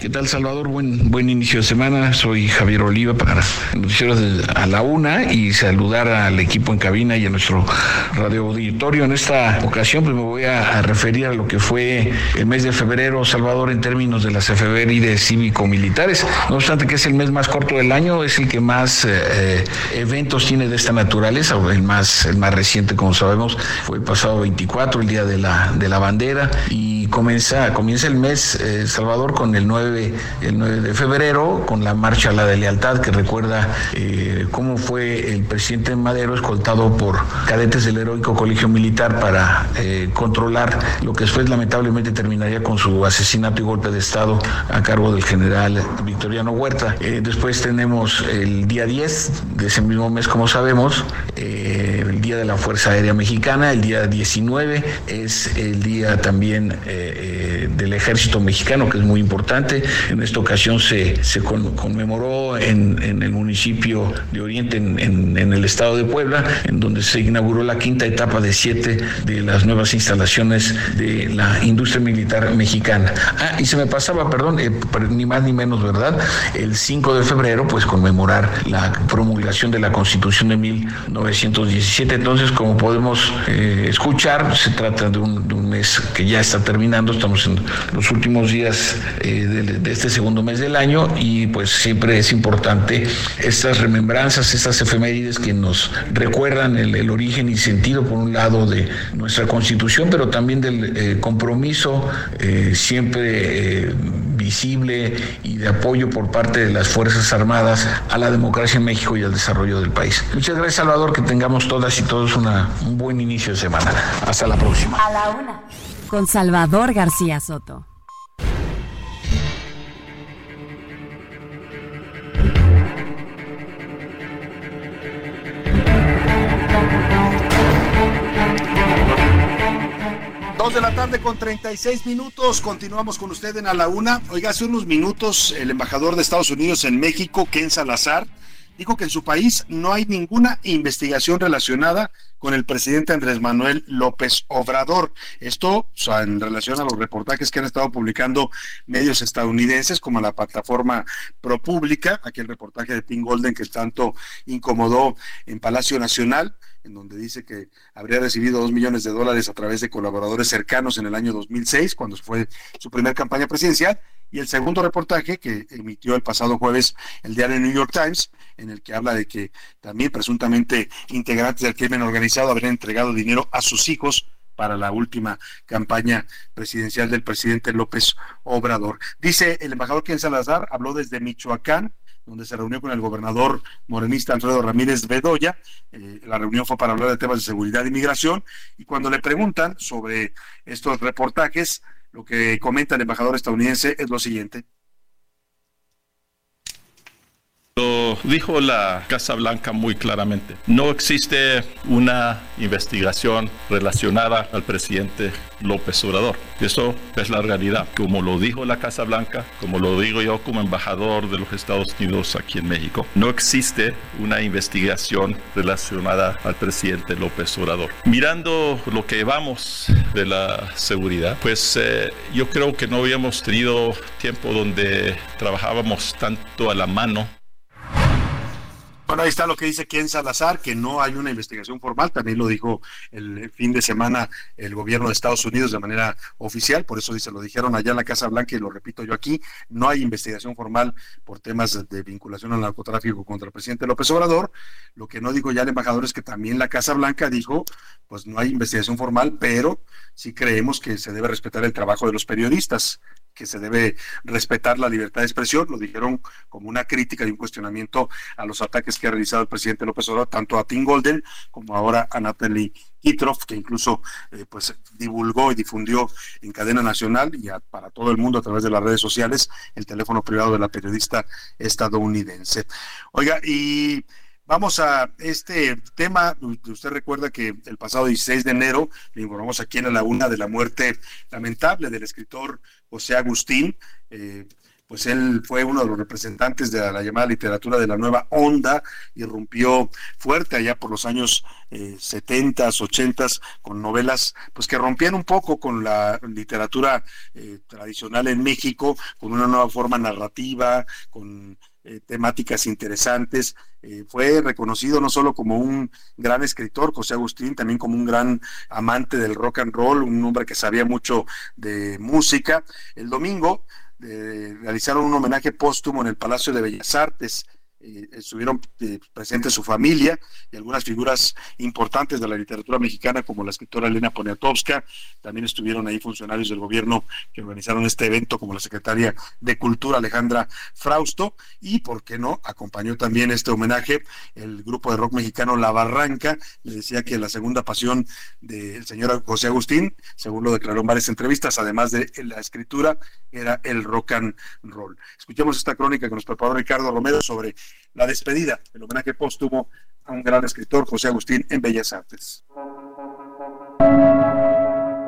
¿Qué tal, Salvador? Buen, buen inicio de semana. Soy Javier Oliva para el noticiero a la una y saludar al equipo en cabina y a nuestro radio auditorio. En esta ocasión, pues me voy a, referir a lo que fue el mes de febrero, Salvador, en términos de las efemérides cívico-militares. No obstante que es el mes más corto del año, es el que más eh, eventos tiene de esta naturaleza, el más, el más reciente, como sabemos, fue el pasado 24, el día de la, de la bandera, y comienza, comienza el mes, eh, Salvador, con el 9 9, el 9 de febrero con la marcha a la de lealtad que recuerda eh, cómo fue el presidente Madero escoltado por cadetes del heroico colegio militar para eh, controlar lo que después lamentablemente terminaría con su asesinato y golpe de Estado a cargo del general Victoriano Huerta. Eh, después tenemos el día 10 de ese mismo mes, como sabemos, el Día de la Fuerza Aérea Mexicana, el día 19 es el día también del Ejército Mexicano, que es muy importante. En esta ocasión se, conmemoró en, el municipio de Oriente, en, el estado de Puebla, en donde se inauguró la quinta etapa de siete de las nuevas instalaciones de la industria militar mexicana. Ah, y se me pasaba, perdón, eh, ni más ni menos, ¿verdad? El 5 de febrero, pues conmemorar la promulgación de la Constitución de 1917. Entonces, como podemos eh, escuchar, se trata de un, mes que ya está terminando, estamos en los últimos días eh, de, este segundo mes del año y pues siempre es importante estas remembranzas, estas efemérides que nos recuerdan el, origen y sentido por un lado de nuestra constitución, pero también del eh, compromiso eh, siempre visible y de apoyo por parte de las Fuerzas Armadas a la democracia en México y al desarrollo del país. Muchas gracias Salvador, que tengamos todas y todos una, un buen inicio de semana. Hasta la próxima. A la una. Con Salvador García Soto. Dos de la tarde con 36 minutos. Continuamos con usted en A la Una. Oiga, hace unos minutos el embajador de Estados Unidos en México, Ken Salazar, dijo que en su país no hay ninguna investigación relacionada con el presidente Andrés Manuel López Obrador. Esto en relación a los reportajes que han estado publicando medios estadounidenses como la plataforma ProPublica, aquel reportaje de Pink Golden que tanto incomodó en Palacio Nacional en donde dice que habría recibido dos millones de dólares a través de colaboradores cercanos en el año 2006, cuando fue su primera campaña presidencial, y el segundo reportaje que emitió el pasado jueves el diario New York Times, en el que habla de que también presuntamente integrantes del crimen organizado habrían entregado dinero a sus hijos para la última campaña presidencial del presidente López Obrador. Dice el embajador Ken Salazar, habló desde Michoacán, donde se reunió con el gobernador morenista Alfredo Ramírez Bedoya. Eh, la reunión fue para hablar de temas de seguridad y migración. Y cuando le preguntan sobre estos reportajes, lo que comenta el embajador estadounidense es lo siguiente. Dijo la Casa Blanca muy claramente. No existe una investigación relacionada al presidente López Obrador. Eso es la realidad. Como lo dijo la Casa Blanca, como lo digo yo como embajador de los Estados Unidos aquí en México, no existe una investigación relacionada al presidente López Obrador. Mirando lo que vamos de la seguridad, pues eh, yo creo que no habíamos tenido tiempo donde trabajábamos tanto a la mano bueno, ahí está lo que dice Ken Salazar, que no hay una investigación formal, también lo dijo el fin de semana el gobierno de Estados Unidos de manera oficial, por eso dice, lo dijeron allá en la Casa Blanca y lo repito yo aquí, no hay investigación formal por temas de vinculación al narcotráfico contra el presidente López Obrador. Lo que no dijo ya el embajador es que también la Casa Blanca dijo, pues no hay investigación formal, pero sí creemos que se debe respetar el trabajo de los periodistas que se debe respetar la libertad de expresión, lo dijeron como una crítica y un cuestionamiento a los ataques que ha realizado el presidente López Obrador, tanto a Tim Golden como ahora a Natalie Kitroff, que incluso eh, pues divulgó y difundió en cadena nacional y para todo el mundo a través de las redes sociales el teléfono privado de la periodista estadounidense. Oiga, y Vamos a este tema. Usted recuerda que el pasado 16 de enero le informamos aquí en la una de la muerte lamentable del escritor José Agustín. Eh, pues él fue uno de los representantes de la, llamada literatura de la nueva onda, irrumpió fuerte allá por los años eh, 70, 80 con novelas pues que rompían un poco con la literatura eh, tradicional en México, con una nueva forma narrativa, con eh, temáticas interesantes. Eh, fue reconocido no solo como un gran escritor, José Agustín, también como un gran amante del rock and roll, un hombre que sabía mucho de música. El domingo eh, realizaron un homenaje póstumo en el Palacio de Bellas Artes eh, estuvieron eh, presentes su familia y algunas figuras importantes de la literatura mexicana como la escritora Elena Poniatowska, también estuvieron ahí funcionarios del gobierno que organizaron este evento como la secretaria de Cultura Alejandra Frausto y, ¿por qué no?, acompañó también este homenaje el grupo de rock mexicano La Barranca, le decía que la segunda pasión del señor José Agustín, según lo declaró en varias entrevistas, además de la escritura, era el rock and roll. Escuchemos esta crónica que nos preparó Ricardo Romero sobre la despedida, el homenaje póstumo a un gran escritor, José Agustín, en Bellas Artes.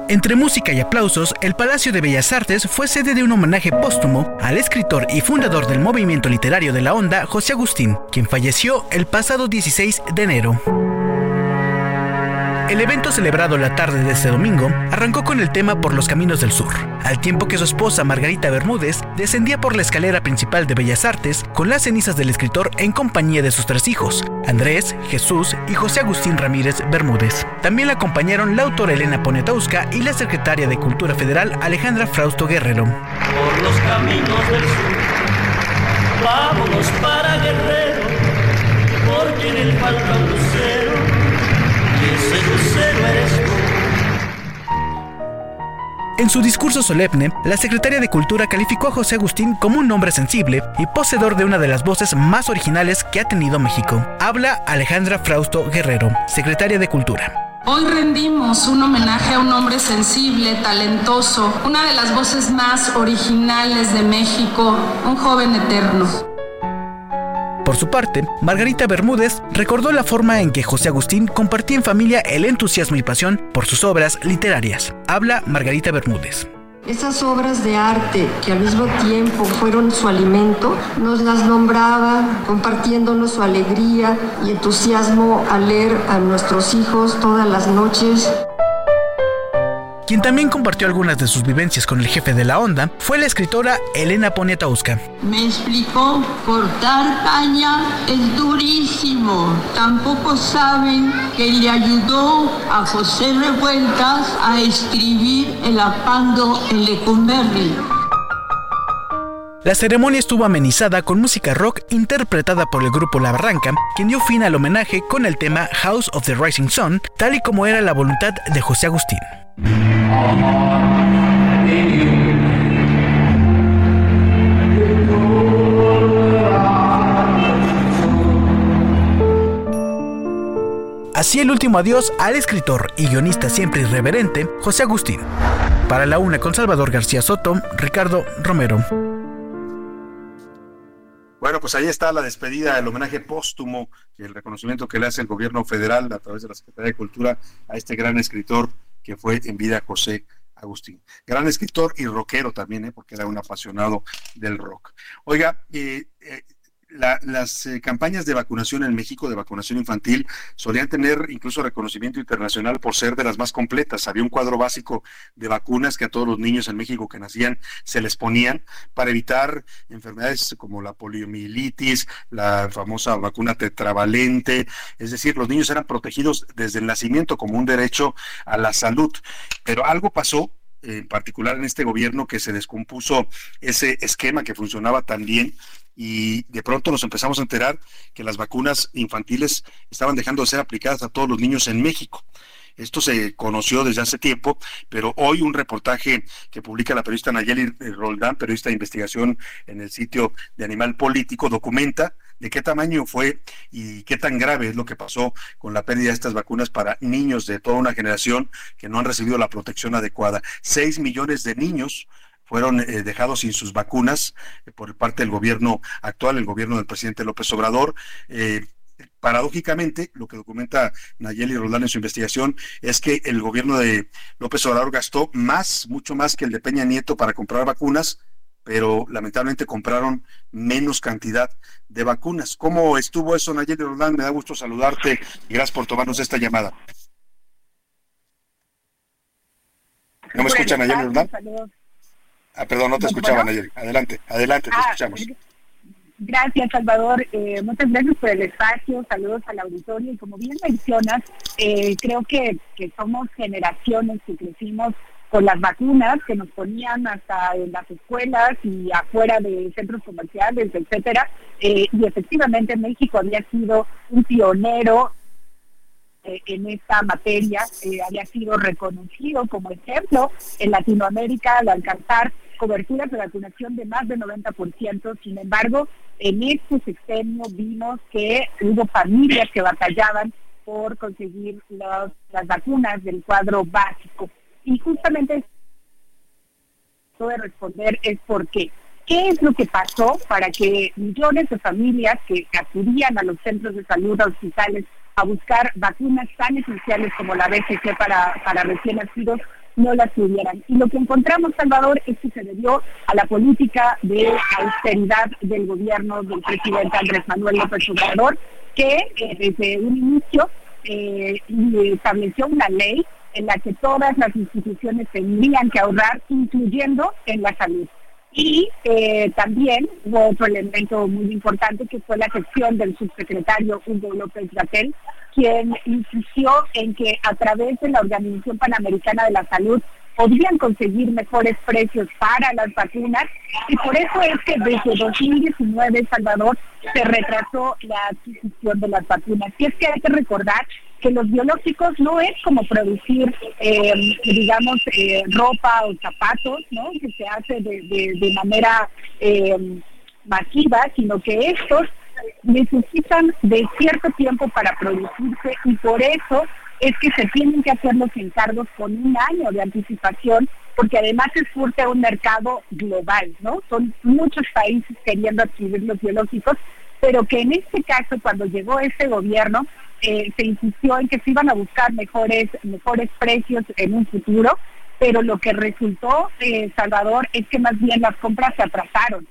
Entre música y aplausos, el Palacio de Bellas Artes fue sede de un homenaje póstumo al escritor y fundador del movimiento literario de la onda, José Agustín, quien falleció el pasado 16 de enero. El evento celebrado la tarde de este domingo arrancó con el tema Por los Caminos del Sur, al tiempo que su esposa Margarita Bermúdez descendía por la escalera principal de Bellas Artes con las cenizas del escritor en compañía de sus tres hijos, Andrés, Jesús y José Agustín Ramírez Bermúdez. También la acompañaron la autora Elena Poniatowska y la secretaria de Cultura Federal Alejandra Frausto Guerrero. Por los caminos del sur, vámonos para Guerrero, porque en el en su discurso solemne, la secretaria de Cultura calificó a José Agustín como un hombre sensible y poseedor de una de las voces más originales que ha tenido México. Habla Alejandra Frausto Guerrero, secretaria de Cultura. Hoy rendimos un homenaje a un hombre sensible, talentoso, una de las voces más originales de México, un joven eterno. Por su parte, Margarita Bermúdez recordó la forma en que José Agustín compartía en familia el entusiasmo y pasión por sus obras literarias. Habla Margarita Bermúdez. Esas obras de arte que al mismo tiempo fueron su alimento, nos las nombraba compartiéndonos su alegría y entusiasmo al leer a nuestros hijos todas las noches quien también compartió algunas de sus vivencias con el jefe de la onda fue la escritora Elena Poniatowska. Me explicó, cortar caña es durísimo. Tampoco saben que le ayudó a José Revueltas a escribir el apando en Lecumberri. La ceremonia estuvo amenizada con música rock interpretada por el grupo La Barranca, quien dio fin al homenaje con el tema House of the Rising Sun, tal y como era la voluntad de José Agustín. Así el último adiós al escritor y guionista siempre irreverente, José Agustín. Para la una con Salvador García Soto, Ricardo Romero. Bueno, pues ahí está la despedida, el homenaje póstumo, el reconocimiento que le hace el gobierno federal a través de la Secretaría de Cultura a este gran escritor que fue en vida José Agustín. Gran escritor y rockero también, ¿eh? porque era un apasionado del rock. Oiga, eh, las eh, campañas de vacunación en México, de vacunación infantil, solían tener incluso reconocimiento internacional por ser de las más completas. Había un cuadro básico de vacunas que a todos los niños en México que nacían se les ponían para evitar enfermedades como la poliomielitis, la famosa vacuna tetravalente. Es decir, los niños eran protegidos desde el nacimiento como un derecho a la salud. Pero algo pasó en particular en este gobierno que se descompuso ese esquema que funcionaba tan bien y de pronto nos empezamos a enterar que las vacunas infantiles estaban dejando de ser aplicadas a todos los niños en México. Esto se conoció desde hace tiempo, pero hoy un reportaje que publica la periodista Nayeli Roldán, periodista de investigación en el sitio de Animal Político, documenta de qué tamaño fue y qué tan grave es lo que pasó con la pérdida de estas vacunas para niños de toda una generación que no han recibido la protección adecuada. Seis millones de niños fueron eh, dejados sin sus vacunas eh, por parte del gobierno actual, el gobierno del presidente López Obrador. Eh, paradójicamente, lo que documenta Nayeli Roldán en su investigación es que el gobierno de López Obrador gastó más, mucho más que el de Peña Nieto para comprar vacunas, pero lamentablemente compraron menos cantidad de vacunas. ¿Cómo estuvo eso, Nayeli Roldán? Me da gusto saludarte y gracias por tomarnos esta llamada. ¿No me escucha Nayeli Roldán? Ah, perdón, no te escuchaba, Nayeli. Adelante, adelante, te ah, escuchamos. Gracias, Salvador. Eh, muchas gracias por el espacio. Saludos al auditorio. Y como bien mencionas, eh, creo que, que somos generaciones que crecimos con las vacunas que nos ponían hasta en las escuelas y afuera de centros comerciales, etcétera. Eh, y efectivamente México había sido un pionero eh, en esta materia, eh, había sido reconocido como ejemplo en Latinoamérica al alcanzar coberturas de vacunación de más del 90%. Sin embargo, en este sexenio vimos que hubo familias que batallaban por conseguir las vacunas del cuadro básico. Y justamente de responder es por qué. ¿Qué es lo que pasó para que millones de familias que acudían a los centros de salud, a hospitales, a buscar vacunas tan esenciales como la BCG para, para recién nacidos, no las tuvieran. Y lo que encontramos, Salvador, es que se debió a la política de austeridad del gobierno del presidente Andrés Manuel López Obrador, que eh, desde un inicio eh, estableció una ley en la que todas las instituciones tendrían que ahorrar, incluyendo en la salud. Y eh, también hubo otro elemento muy importante que fue la gestión del subsecretario Hugo López Gatel, quien insistió en que a través de la Organización Panamericana de la Salud podrían conseguir mejores precios para las vacunas y por eso es que desde 2019 Salvador se retrasó la adquisición de las vacunas. Y es que hay que recordar que los biológicos no es como producir, eh, digamos, eh, ropa o zapatos, ¿no? Que se hace de, manera eh, masiva, sino que estos necesitan de cierto tiempo para producirse y por eso es que se tienen que hacer los encargos con un año de anticipación, porque además se surte a un mercado global, ¿no? Son muchos países queriendo adquirir los biológicos, pero que en este caso, cuando llegó este gobierno, eh, se insistió en que se iban a buscar mejores, mejores precios en un futuro, pero lo que resultó, eh, Salvador, es que más bien las compras se atrasaron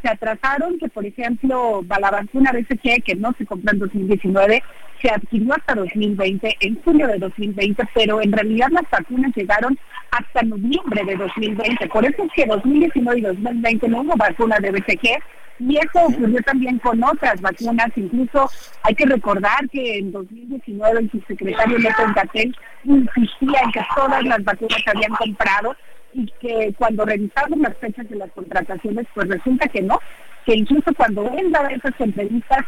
se atrasaron que, por ejemplo, la vacuna BCG, que no se compró en 2019, se adquirió hasta 2020, en junio de 2020, pero en realidad las vacunas llegaron hasta noviembre de 2020. Por eso es que 2019 y 2020 no hubo vacunas de BCG, y eso ocurrió también con otras vacunas. Incluso hay que recordar que en 2019 el subsecretario López Gatel insistía en que todas las vacunas se habían comprado y que cuando revisamos las fechas de las contrataciones, pues resulta que no, que incluso cuando él daba esas entrevistas,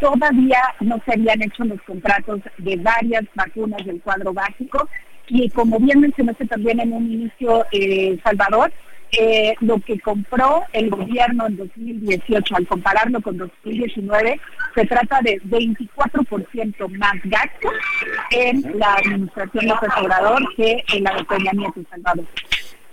todavía no se habían hecho los contratos de varias vacunas del cuadro básico. Y como bien mencionaste también en un inicio, eh, Salvador, eh, lo que compró el gobierno en 2018, al compararlo con 2019, se trata de 24% más gastos en la administración de Obrador que en la de Peña Salvador.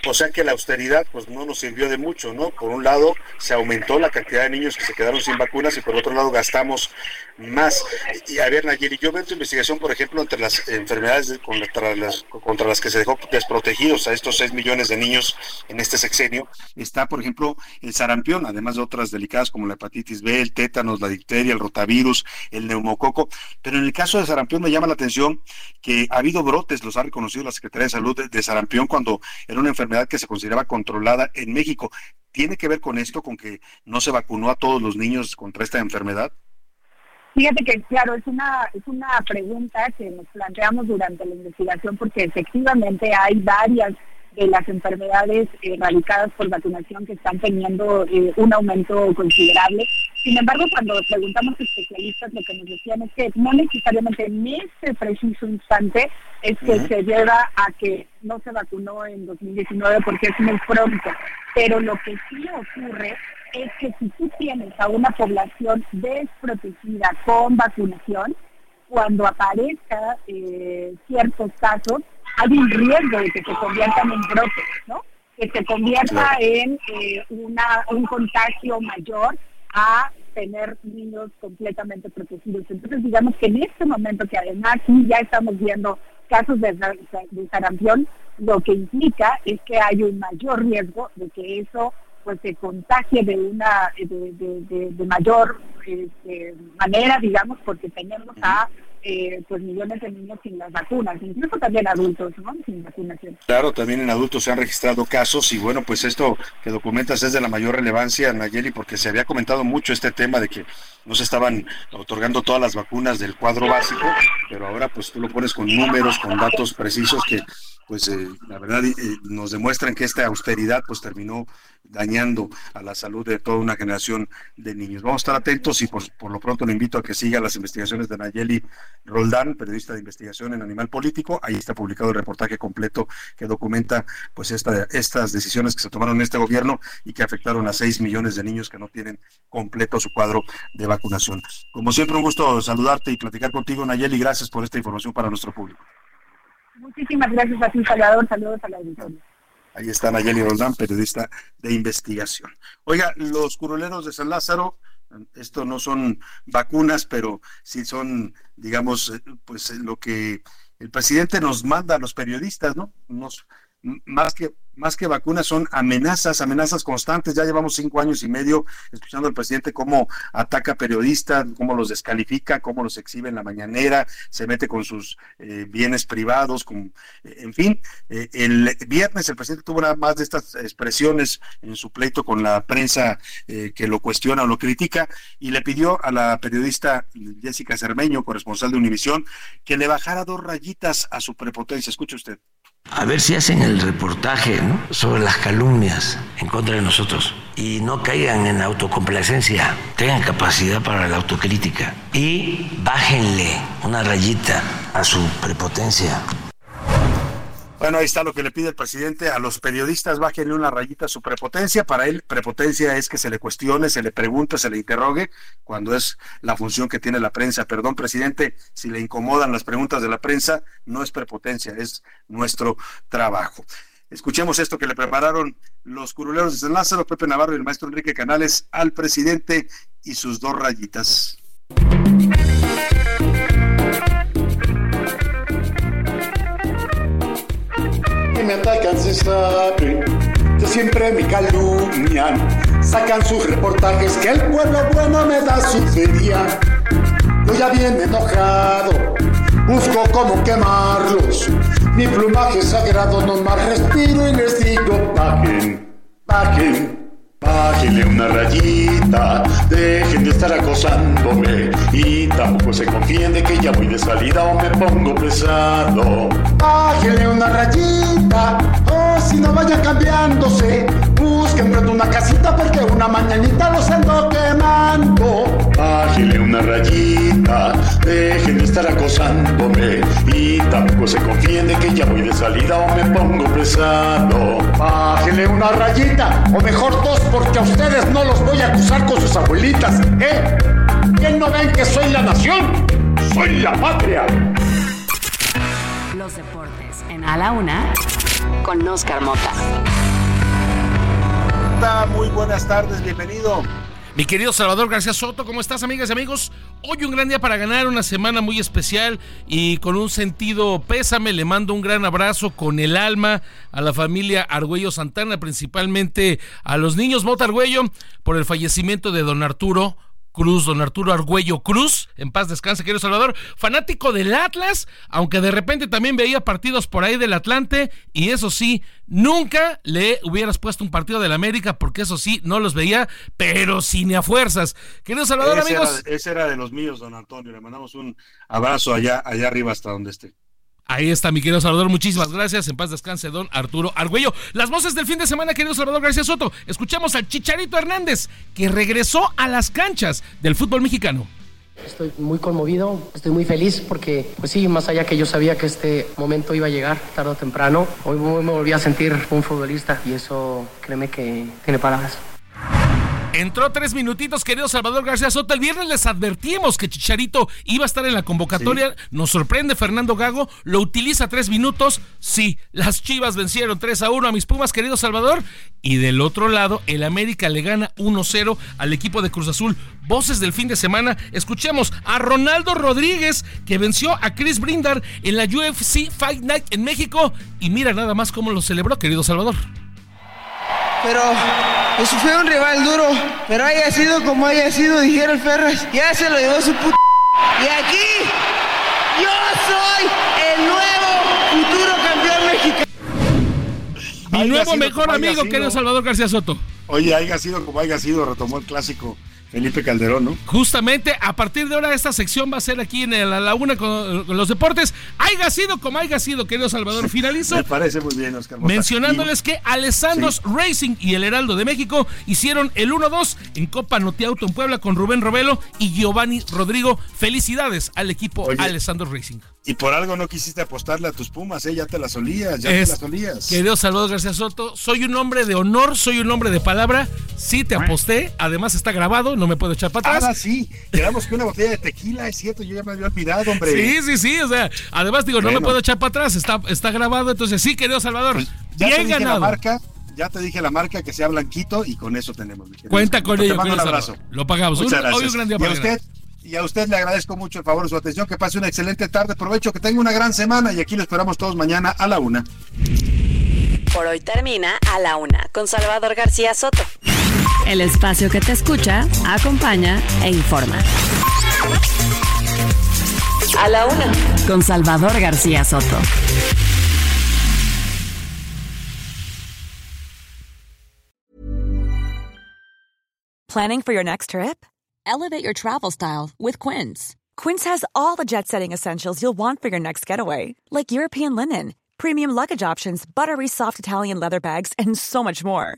O sea que la austeridad pues no nos sirvió de mucho, ¿no? Por un lado se aumentó la cantidad de niños que se quedaron sin vacunas y por otro lado gastamos más. Y a ver, Nayeli, yo veo tu investigación, por ejemplo, entre las enfermedades contra las, contra las que se dejó desprotegidos a estos 6 millones de niños en este sexenio, está, por ejemplo, el sarampión, además de otras delicadas como la hepatitis B, el tétanos, la difteria, el rotavirus, el neumococo. Pero en el caso de sarampión me llama la atención que ha habido brotes, los ha reconocido la Secretaría de Salud de, de sarampión cuando era una enfermedad que se consideraba controlada en México. ¿Tiene que ver con esto, con que no se vacunó a todos los niños contra esta enfermedad? Fíjate que, claro, es una, es una pregunta que nos planteamos durante la investigación porque efectivamente hay varias de las enfermedades erradicadas por vacunación que están teniendo eh, un aumento considerable. Sin embargo, cuando preguntamos a especialistas, lo que nos decían es que no necesariamente en este preciso instante es que se lleva a que no se vacunó en 2019 porque es muy pronto. Pero lo que sí ocurre es que si tú tienes a una población desprotegida con vacunación, cuando aparezca eh, ciertos casos, hay un riesgo de que se conviertan en brotes, ¿no? Que se convierta en eh, una, un contagio mayor a tener niños completamente protegidos. Entonces, digamos que en este momento, que además sí ya estamos viendo casos de, de sarampión, lo que implica es que hay un mayor riesgo de que eso pues se contagie de una de, mayor este, manera, digamos, porque tenemos a eh, pues millones de niños sin las vacunas, incluso también adultos, ¿no? Sin vacunación. Claro, también en adultos se han registrado casos y bueno, pues esto que documentas es de la mayor relevancia, Nayeli, porque se había comentado mucho este tema de que no se estaban otorgando todas las vacunas del cuadro básico, pero ahora pues tú lo pones con números, con datos precisos que pues eh, la verdad nos demuestran que esta austeridad pues terminó dañando a la salud de toda una generación de niños. Vamos a estar atentos y por, lo pronto le invito a que siga las investigaciones de Nayeli Roldán, periodista de investigación en Animal Político. Ahí está publicado el reportaje completo que documenta pues esta, estas decisiones que se tomaron en este gobierno y que afectaron a 6 millones de niños que no tienen completo su cuadro de vacunación. Como siempre, un gusto saludarte y platicar contigo, Nayeli. Gracias por esta información para nuestro público. Muchísimas gracias a ti, Salvador. Saludos a la auditoría. Ahí está Nayeli Roldán, periodista de investigación. Oiga, los curuleros de San Lázaro, esto no son vacunas, pero sí son, digamos, eh, pues lo que el presidente nos manda a los periodistas, ¿no? Nos, más que más que vacunas son amenazas, amenazas constantes. Ya llevamos cinco años y medio escuchando al presidente cómo ataca periodistas, cómo los descalifica, cómo los exhibe en la mañanera, se mete con sus eh, bienes privados, con, eh, en fin. Eh, el viernes el presidente tuvo una más de estas expresiones en su pleito con la prensa que lo cuestiona o lo critica y le pidió a la periodista Jessica Cermeño, corresponsal de Univisión, que le bajara dos rayitas a su prepotencia. Escuche usted. A ver si hacen el reportaje sobre las calumnias en contra de nosotros y no caigan en autocomplacencia, tengan capacidad para la autocrítica y bájenle una rayita a su prepotencia. Bueno, ahí está lo que le pide el presidente a los periodistas, bájenle una rayita a su prepotencia. Para él, prepotencia es que se le cuestione, se le pregunte, se le interrogue, cuando es la función que tiene la prensa. Perdón, presidente, si le incomodan las preguntas de la prensa, no es prepotencia, es nuestro trabajo. Escuchemos esto que le prepararon los curuleros de San Lázaro, Pepe Navarro y el maestro Enrique Canales al presidente y sus dos rayitas. Me atacan se sabe que siempre me calumnian. Sacan sus reportajes que el pueblo bueno me da su feria. Yo ya bien enojado, busco cómo quemarlos. Mi plumaje sagrado no más respiro y les digo, bajen, bajen. Bájenle una rayita, dejen de estar acosándome y tampoco se confíen de que ya voy de salida o me pongo pesado. Bájenle una rayita, oh si no vaya cambiándose, pronto una casita porque una mañanita los ando quemando. Bájenle una rayita, dejen de estar acosándome y tampoco se confíen de que ya voy de salida o me pongo pesado. Bájenle una rayita, o mejor dos porque a ustedes no los voy a acusar con sus abuelitas, ¿eh? ¿Que no ven que soy la nación? ¡Soy la patria! Los deportes en A la Una con Oscar Mota. Muy buenas tardes, bienvenido. Mi querido Salvador García Soto, ¿cómo estás, amigas y amigos? Hoy un gran día para ganar, una semana muy especial y con un sentido pésame. Le mando un gran abrazo con el alma a la familia Argüello Santana, principalmente a los niños Mota Argüello por el fallecimiento de don Arturo Cruz, don Arturo Argüello Cruz, en paz descanse, querido Salvador, fanático del Atlas, aunque de repente también veía partidos por ahí del Atlante, y eso sí, nunca le hubieras puesto un partido del América, porque eso sí, no los veía, pero sin a fuerzas. Querido Salvador, amigos. ese era de los míos, don Antonio, le mandamos un abrazo allá, allá arriba hasta donde esté. Ahí está, mi querido Salvador. Muchísimas gracias. En paz descanse, don Arturo Argüello. Las voces del fin de semana, querido Salvador García Soto. Escuchamos al Chicharito Hernández, que regresó a las canchas del fútbol mexicano. Estoy muy conmovido, estoy muy feliz porque, pues sí, más allá que yo sabía que este momento iba a llegar tarde o temprano, hoy me volví a sentir un futbolista y eso, créeme que tiene palabras. Entró tres minutitos, querido Salvador García Soto. El viernes les advertimos que Chicharito iba a estar en la convocatoria. Nos sorprende Fernando Gago. Lo utiliza tres minutos. Sí, las Chivas vencieron 3 a 1 a mis Pumas, querido Salvador. Y del otro lado, el América le gana 1-0 al equipo de Cruz Azul. Voces del fin de semana. Escuchemos a Ronaldo Rodríguez, que venció a Chris Brindar en la UFC Fight Night en México. Y mira nada más cómo lo celebró, querido Salvador. Pero eso fue un rival duro. Pero haya sido como haya sido, dijera el Ferras, ya se lo llevó su puta. Y aquí, yo soy el nuevo futuro campeón mexicano. Mi nuevo mejor amigo, querido Salvador García Soto. Oye, haya sido como haya sido, retomó el clásico Felipe Calderón, ¿no? Justamente, a partir de ahora esta sección va a ser aquí en la Laguna con, los deportes. Haiga sido como haya sido, querido Salvador. Finalizo. Me parece muy bien, Oscar. Mencionándoles que Alessandros Racing y el Heraldo de México hicieron el 1-2 en Copa Notiauto en Puebla con Rubén Robelo y Giovanni Rodrigo. Felicidades al equipo Alessandros Racing. Y por algo no quisiste apostarle a tus Pumas, ¿eh? Ya te las olías, ya te las olías. Querido Salvador García Soto, soy un hombre de honor, soy un hombre de palabra. Sí te aposté, además está grabado, no me puedo echar para atrás. Ah, sí, quedamos que una botella de tequila, es cierto, yo ya me había olvidado, hombre. Sí, sí, sí, o sea, además digo, no me puedo echar para atrás, está, está grabado, entonces sí, querido Salvador, pues, ya bien te dije ganado. La marca, ya te dije la marca que sea blanquito y con eso tenemos. Cuenta con ello. Te mando un abrazo. Lo pagamos. Muchas gracias. Hoy un gran día para usted, y a usted le agradezco mucho el favor de su atención. Que pase una excelente tarde. Provecho, que tenga una gran semana y aquí lo esperamos todos mañana a la una. Por hoy termina a la una con Salvador García Soto. El espacio que te escucha, acompaña e informa. A la una con Salvador García Soto. Planning for your next trip? Elevate your travel style with Quince. Quince has all the jet setting essentials you'll want for your next getaway, like European linen, premium luggage options, buttery soft Italian leather bags, and so much more.